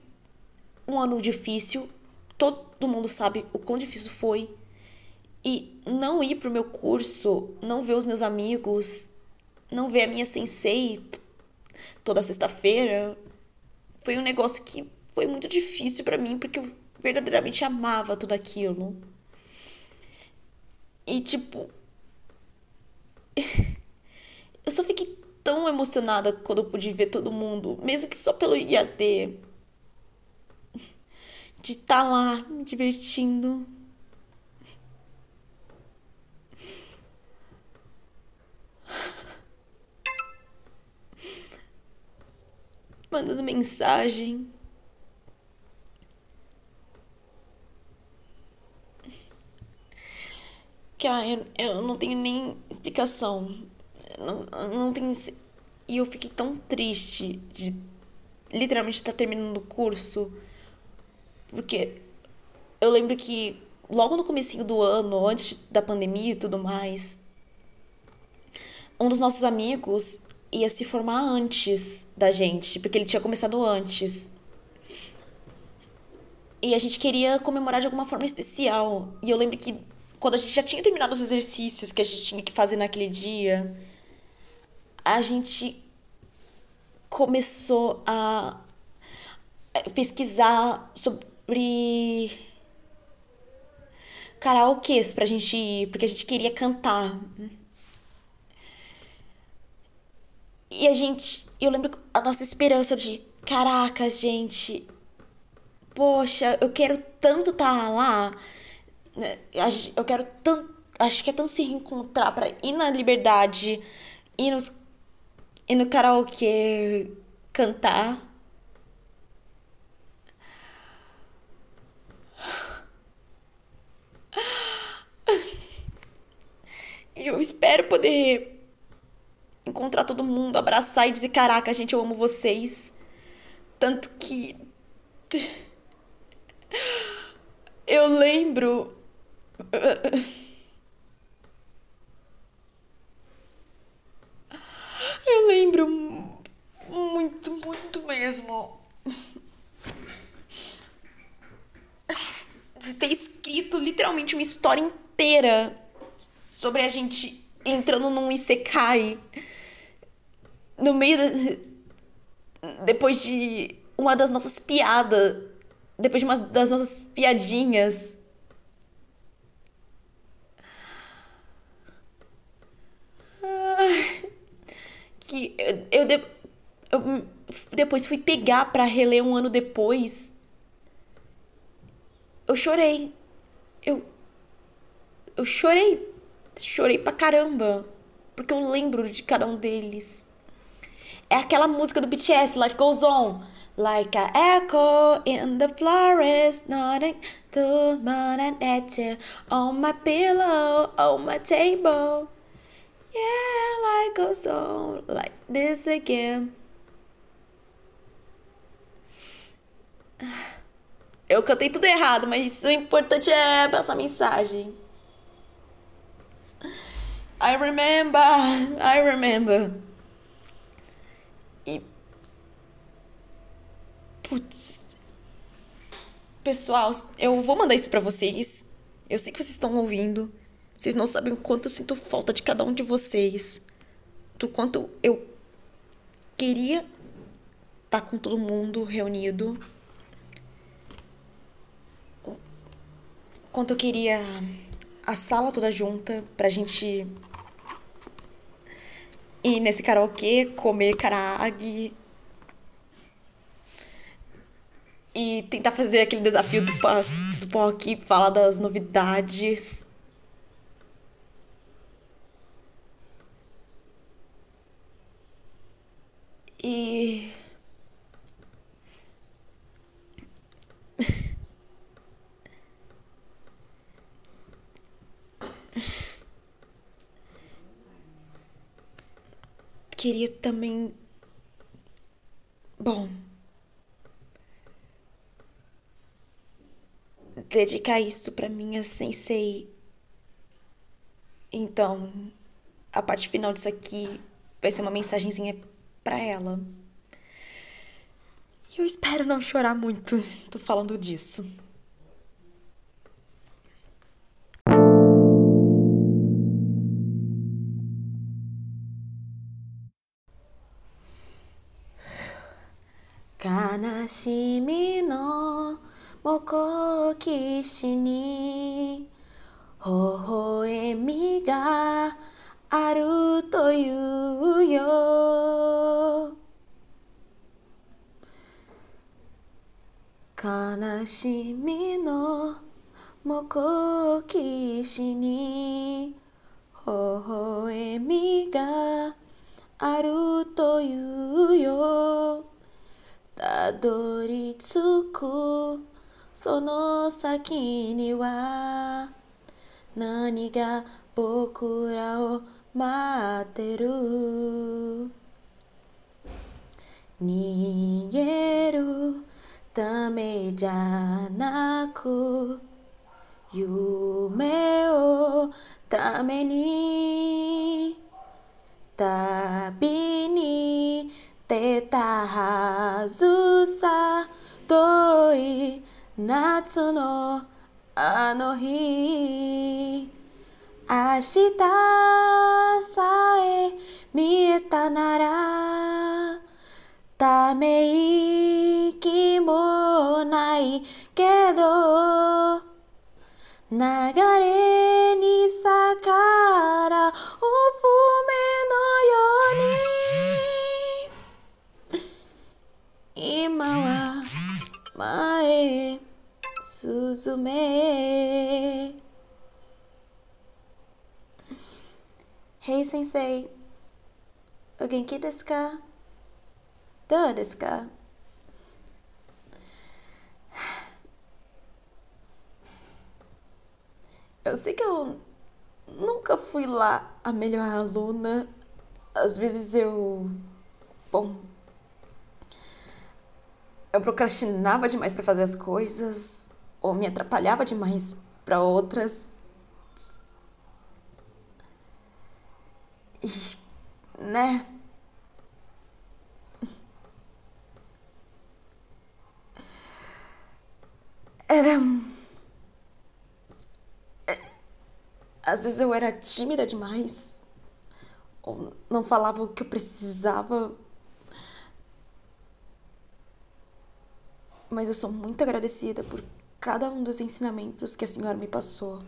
um ano difícil, todo mundo sabe o quão difícil foi. E não ir pro meu curso, não ver os meus amigos, não ver a minha sensei toda sexta-feira, foi um negócio que foi muito difícil para mim, porque eu verdadeiramente amava tudo aquilo. E tipo. Eu só fiquei tão emocionada quando eu pude ver todo mundo, mesmo que só pelo IAD. De estar tá lá me divertindo. Mandando mensagem. Ah, eu, eu não tenho nem explicação. Não, não tem. E eu fiquei tão triste de literalmente estar terminando o curso. Porque eu lembro que logo no comecinho do ano, antes da pandemia e tudo mais, um dos nossos amigos ia se formar antes da gente, porque ele tinha começado antes. E a gente queria comemorar de alguma forma especial. E eu lembro que quando a gente já tinha terminado os exercícios que a gente tinha que fazer naquele dia, a gente começou a pesquisar sobre karaokês pra gente ir, porque a gente queria cantar. E a gente, eu lembro a nossa esperança de, caraca, gente, poxa, eu quero tanto estar tá lá, né, eu quero tanto, acho que é tanto se reencontrar para ir na liberdade, ir nos e no karaokê cantar. Eu espero poder encontrar todo mundo, abraçar e dizer: Caraca, gente, eu amo vocês. Tanto que. Eu lembro. Eu lembro muito, muito mesmo de ter escrito literalmente uma história inteira sobre a gente entrando num Isekai no meio da... depois de uma das nossas piadas, depois de uma das nossas piadinhas. Eu, eu, depois fui pegar para reler um ano depois. Eu chorei. Eu eu chorei. Chorei pra caramba, porque eu lembro de cada um deles. É aquela música do BTS, Life Goes On. Like a echo in the forest, nodding to my nature on my pillow, on my table. Yeah, life goes on like this again. Eu cantei tudo errado, mas o importante é passar mensagem. I remember, I remember. E. Putz. Pessoal, eu vou mandar isso pra vocês. Eu sei que vocês estão ouvindo. Vocês não sabem o quanto eu sinto falta de cada um de vocês. Do quanto eu queria estar tá com todo mundo reunido. Quanto eu queria a sala toda junta pra gente ir nesse karaokê, comer karaage. E tentar fazer aquele desafio do, do POC, falar das novidades. E. queria também. Bom. Dedicar isso pra minha sensei. Então, a parte final disso aqui vai ser uma mensagenzinha pra ela. Eu espero não chorar muito. Tô falando disso. Kanashimi no moko kishi ni 微笑みがあるというよ 悲しみのもこきしに微笑みがあるというよ。たどり着くその先には何が僕らを待ってる。逃げるためじゃなく夢をために旅に出たはずさ遠い夏のあの日。明日さえ見えたならため息もないけど流れに逆らう船のように。今は前へ進め。Hey sensei お元気ですか？どうですか？Eu sei que eu nunca fui lá a melhor aluna. Às vezes eu. Bom. Eu procrastinava demais para fazer as coisas, ou me atrapalhava demais para outras. E. né? Era às vezes eu era tímida demais, ou não falava o que eu precisava. Mas eu sou muito agradecida por cada um dos ensinamentos que a senhora me passou.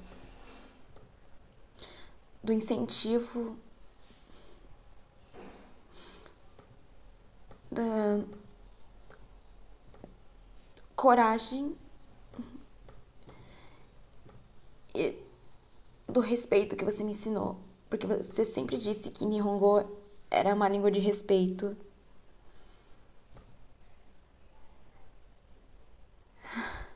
Do incentivo, da coragem e do respeito que você me ensinou, porque você sempre disse que Nihongo era uma língua de respeito.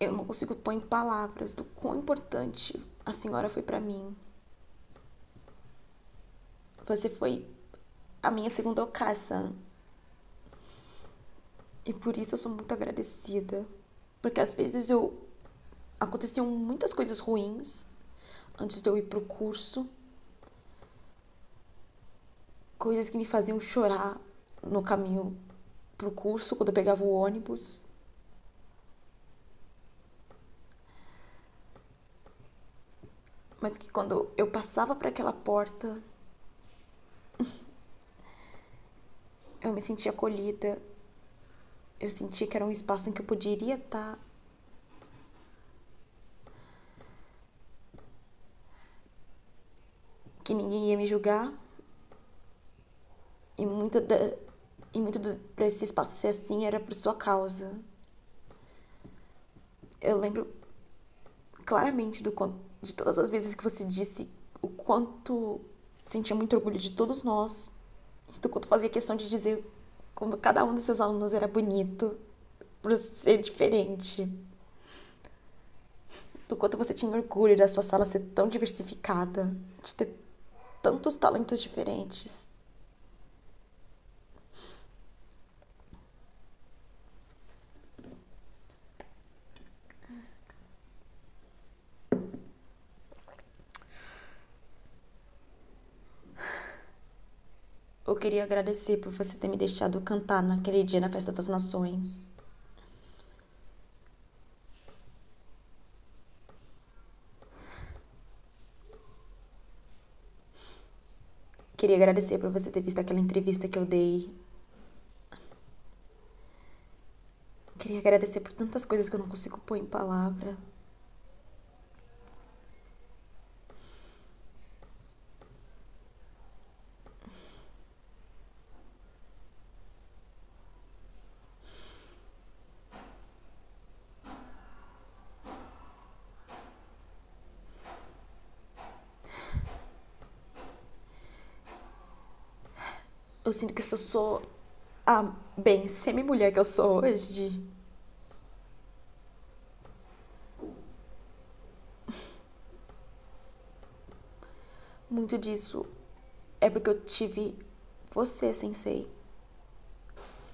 Eu não consigo pôr em palavras do quão importante a senhora foi para mim. Você foi a minha segunda ocasião. E por isso eu sou muito agradecida. Porque às vezes eu. Aconteciam muitas coisas ruins antes de eu ir pro curso. Coisas que me faziam chorar no caminho pro curso, quando eu pegava o ônibus. Mas que quando eu passava para aquela porta, eu me sentia acolhida. Eu sentia que era um espaço em que eu poderia estar. Que ninguém ia me julgar. E muito, da, e muito para esse espaço ser assim era por sua causa. Eu lembro claramente do, de todas as vezes que você disse o quanto sentia muito orgulho de todos nós do quanto fazia questão de dizer como cada um dos seus alunos era bonito. por ser diferente. Do quanto você tinha orgulho da sua sala ser tão diversificada, de ter tantos talentos diferentes. Eu queria agradecer por você ter me deixado cantar naquele dia na Festa das Nações. Queria agradecer por você ter visto aquela entrevista que eu dei. Queria agradecer por tantas coisas que eu não consigo pôr em palavra. Eu sinto que se eu sou a bem semi-mulher que eu sou hoje. Muito disso é porque eu tive você, sensei.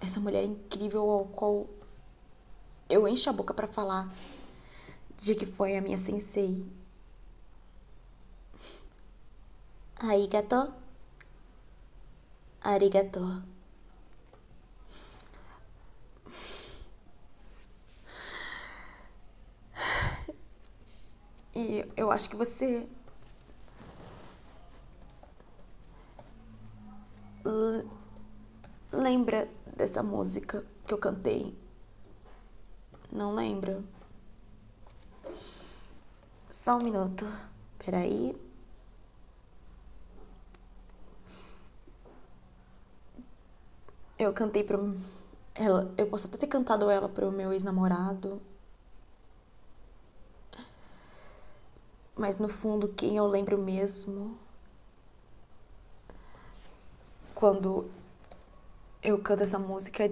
Essa mulher incrível ao qual eu encho a boca para falar de que foi a minha sensei. Aí, gato. Arigato. E eu acho que você lembra dessa música que eu cantei? Não lembra? Só um minuto. Peraí. Eu cantei pro. Ela, eu posso até ter cantado ela pro meu ex-namorado. Mas no fundo, quem eu lembro mesmo. Quando eu canto essa música.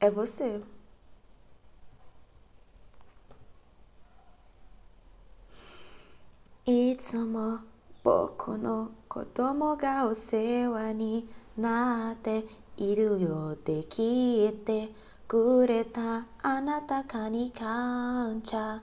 É você. It's a more 僕の子供がお世話になっているよって聞いてくれたあなたかに感謝。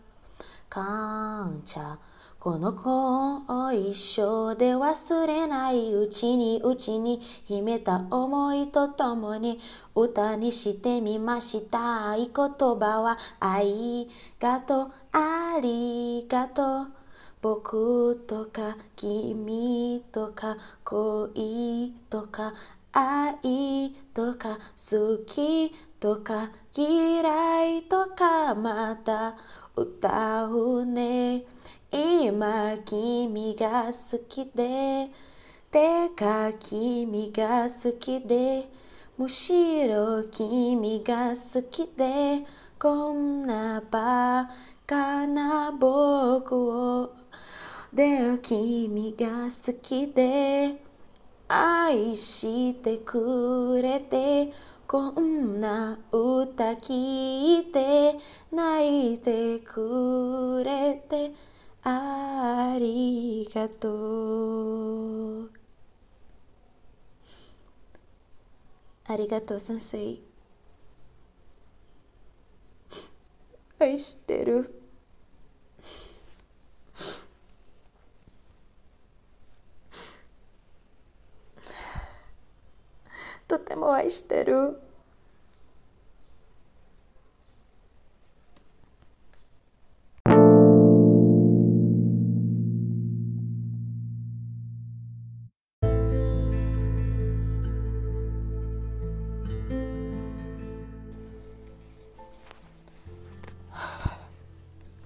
感謝。この子を一生で忘れないうちにうちに秘めた思いとともに歌にしてみました。合言葉はありがとうありがとう。僕とか君とか恋とか愛とか好きとか嫌いとかまた歌うね。今君が好きでてか君が好きでむしろ君が好きでこんなバカな僕をで君が好きで愛してくれてこんな歌聞いて泣いてくれてありがとう。ありがとう先生。愛してる。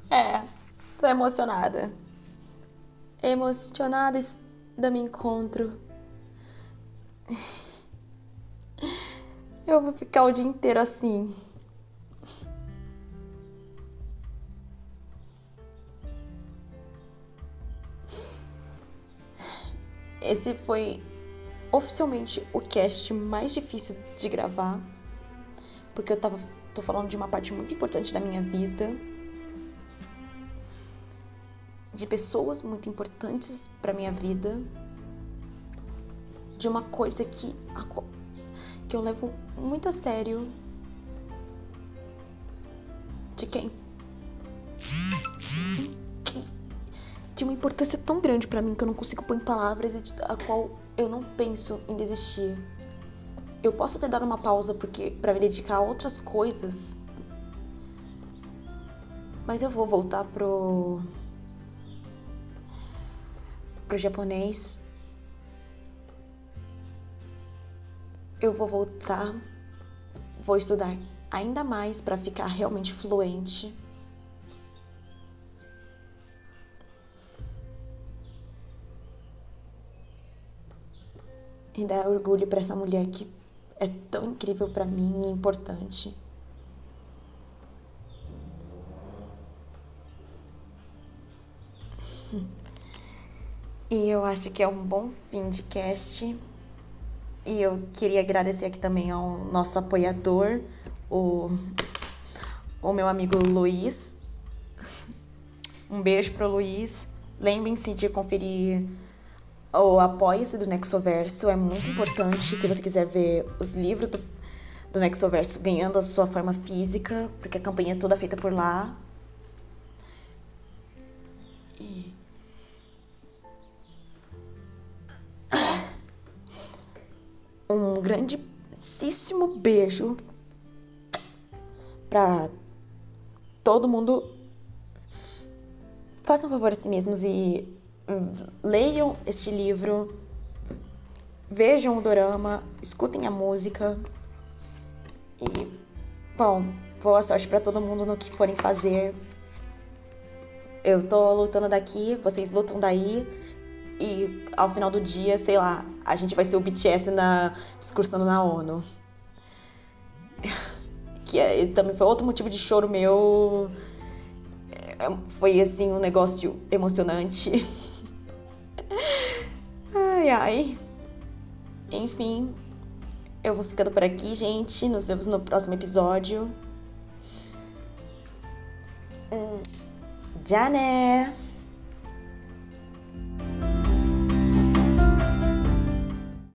É, tô emocionada. Emocionada do meu encontro. Eu vou ficar o dia inteiro assim. Esse foi oficialmente o cast mais difícil de gravar, porque eu tava tô falando de uma parte muito importante da minha vida, de pessoas muito importantes para minha vida, de uma coisa que que eu levo muito a sério, de quem de uma importância tão grande para mim que eu não consigo pôr em palavras e a qual eu não penso em desistir. Eu posso até dar uma pausa porque para me dedicar a outras coisas, mas eu vou voltar pro pro japonês. Eu vou voltar, vou estudar ainda mais para ficar realmente fluente. e dar orgulho para essa mulher que é tão incrível para mim e importante. E eu acho que é um bom fim de cast. E eu queria agradecer aqui também ao nosso apoiador, o, o meu amigo Luiz. Um beijo pro Luiz. Lembrem-se de conferir o apoio-se do Nexoverso é muito importante se você quiser ver os livros do, do Nexoverso ganhando a sua forma física, porque a campanha é toda feita por lá. Um grandíssimo beijo para todo mundo. Façam um favor a si mesmos e leiam este livro, vejam o dorama, escutem a música e, bom, boa sorte para todo mundo no que forem fazer. Eu tô lutando daqui, vocês lutam daí e ao final do dia, sei lá, a gente vai ser o BTS na discursando na ONU. Que é, também foi outro motivo de choro meu. É, foi assim um negócio emocionante. Ai, ai. Enfim, eu vou ficando por aqui, gente. Nos vemos no próximo episódio. Hum, já né?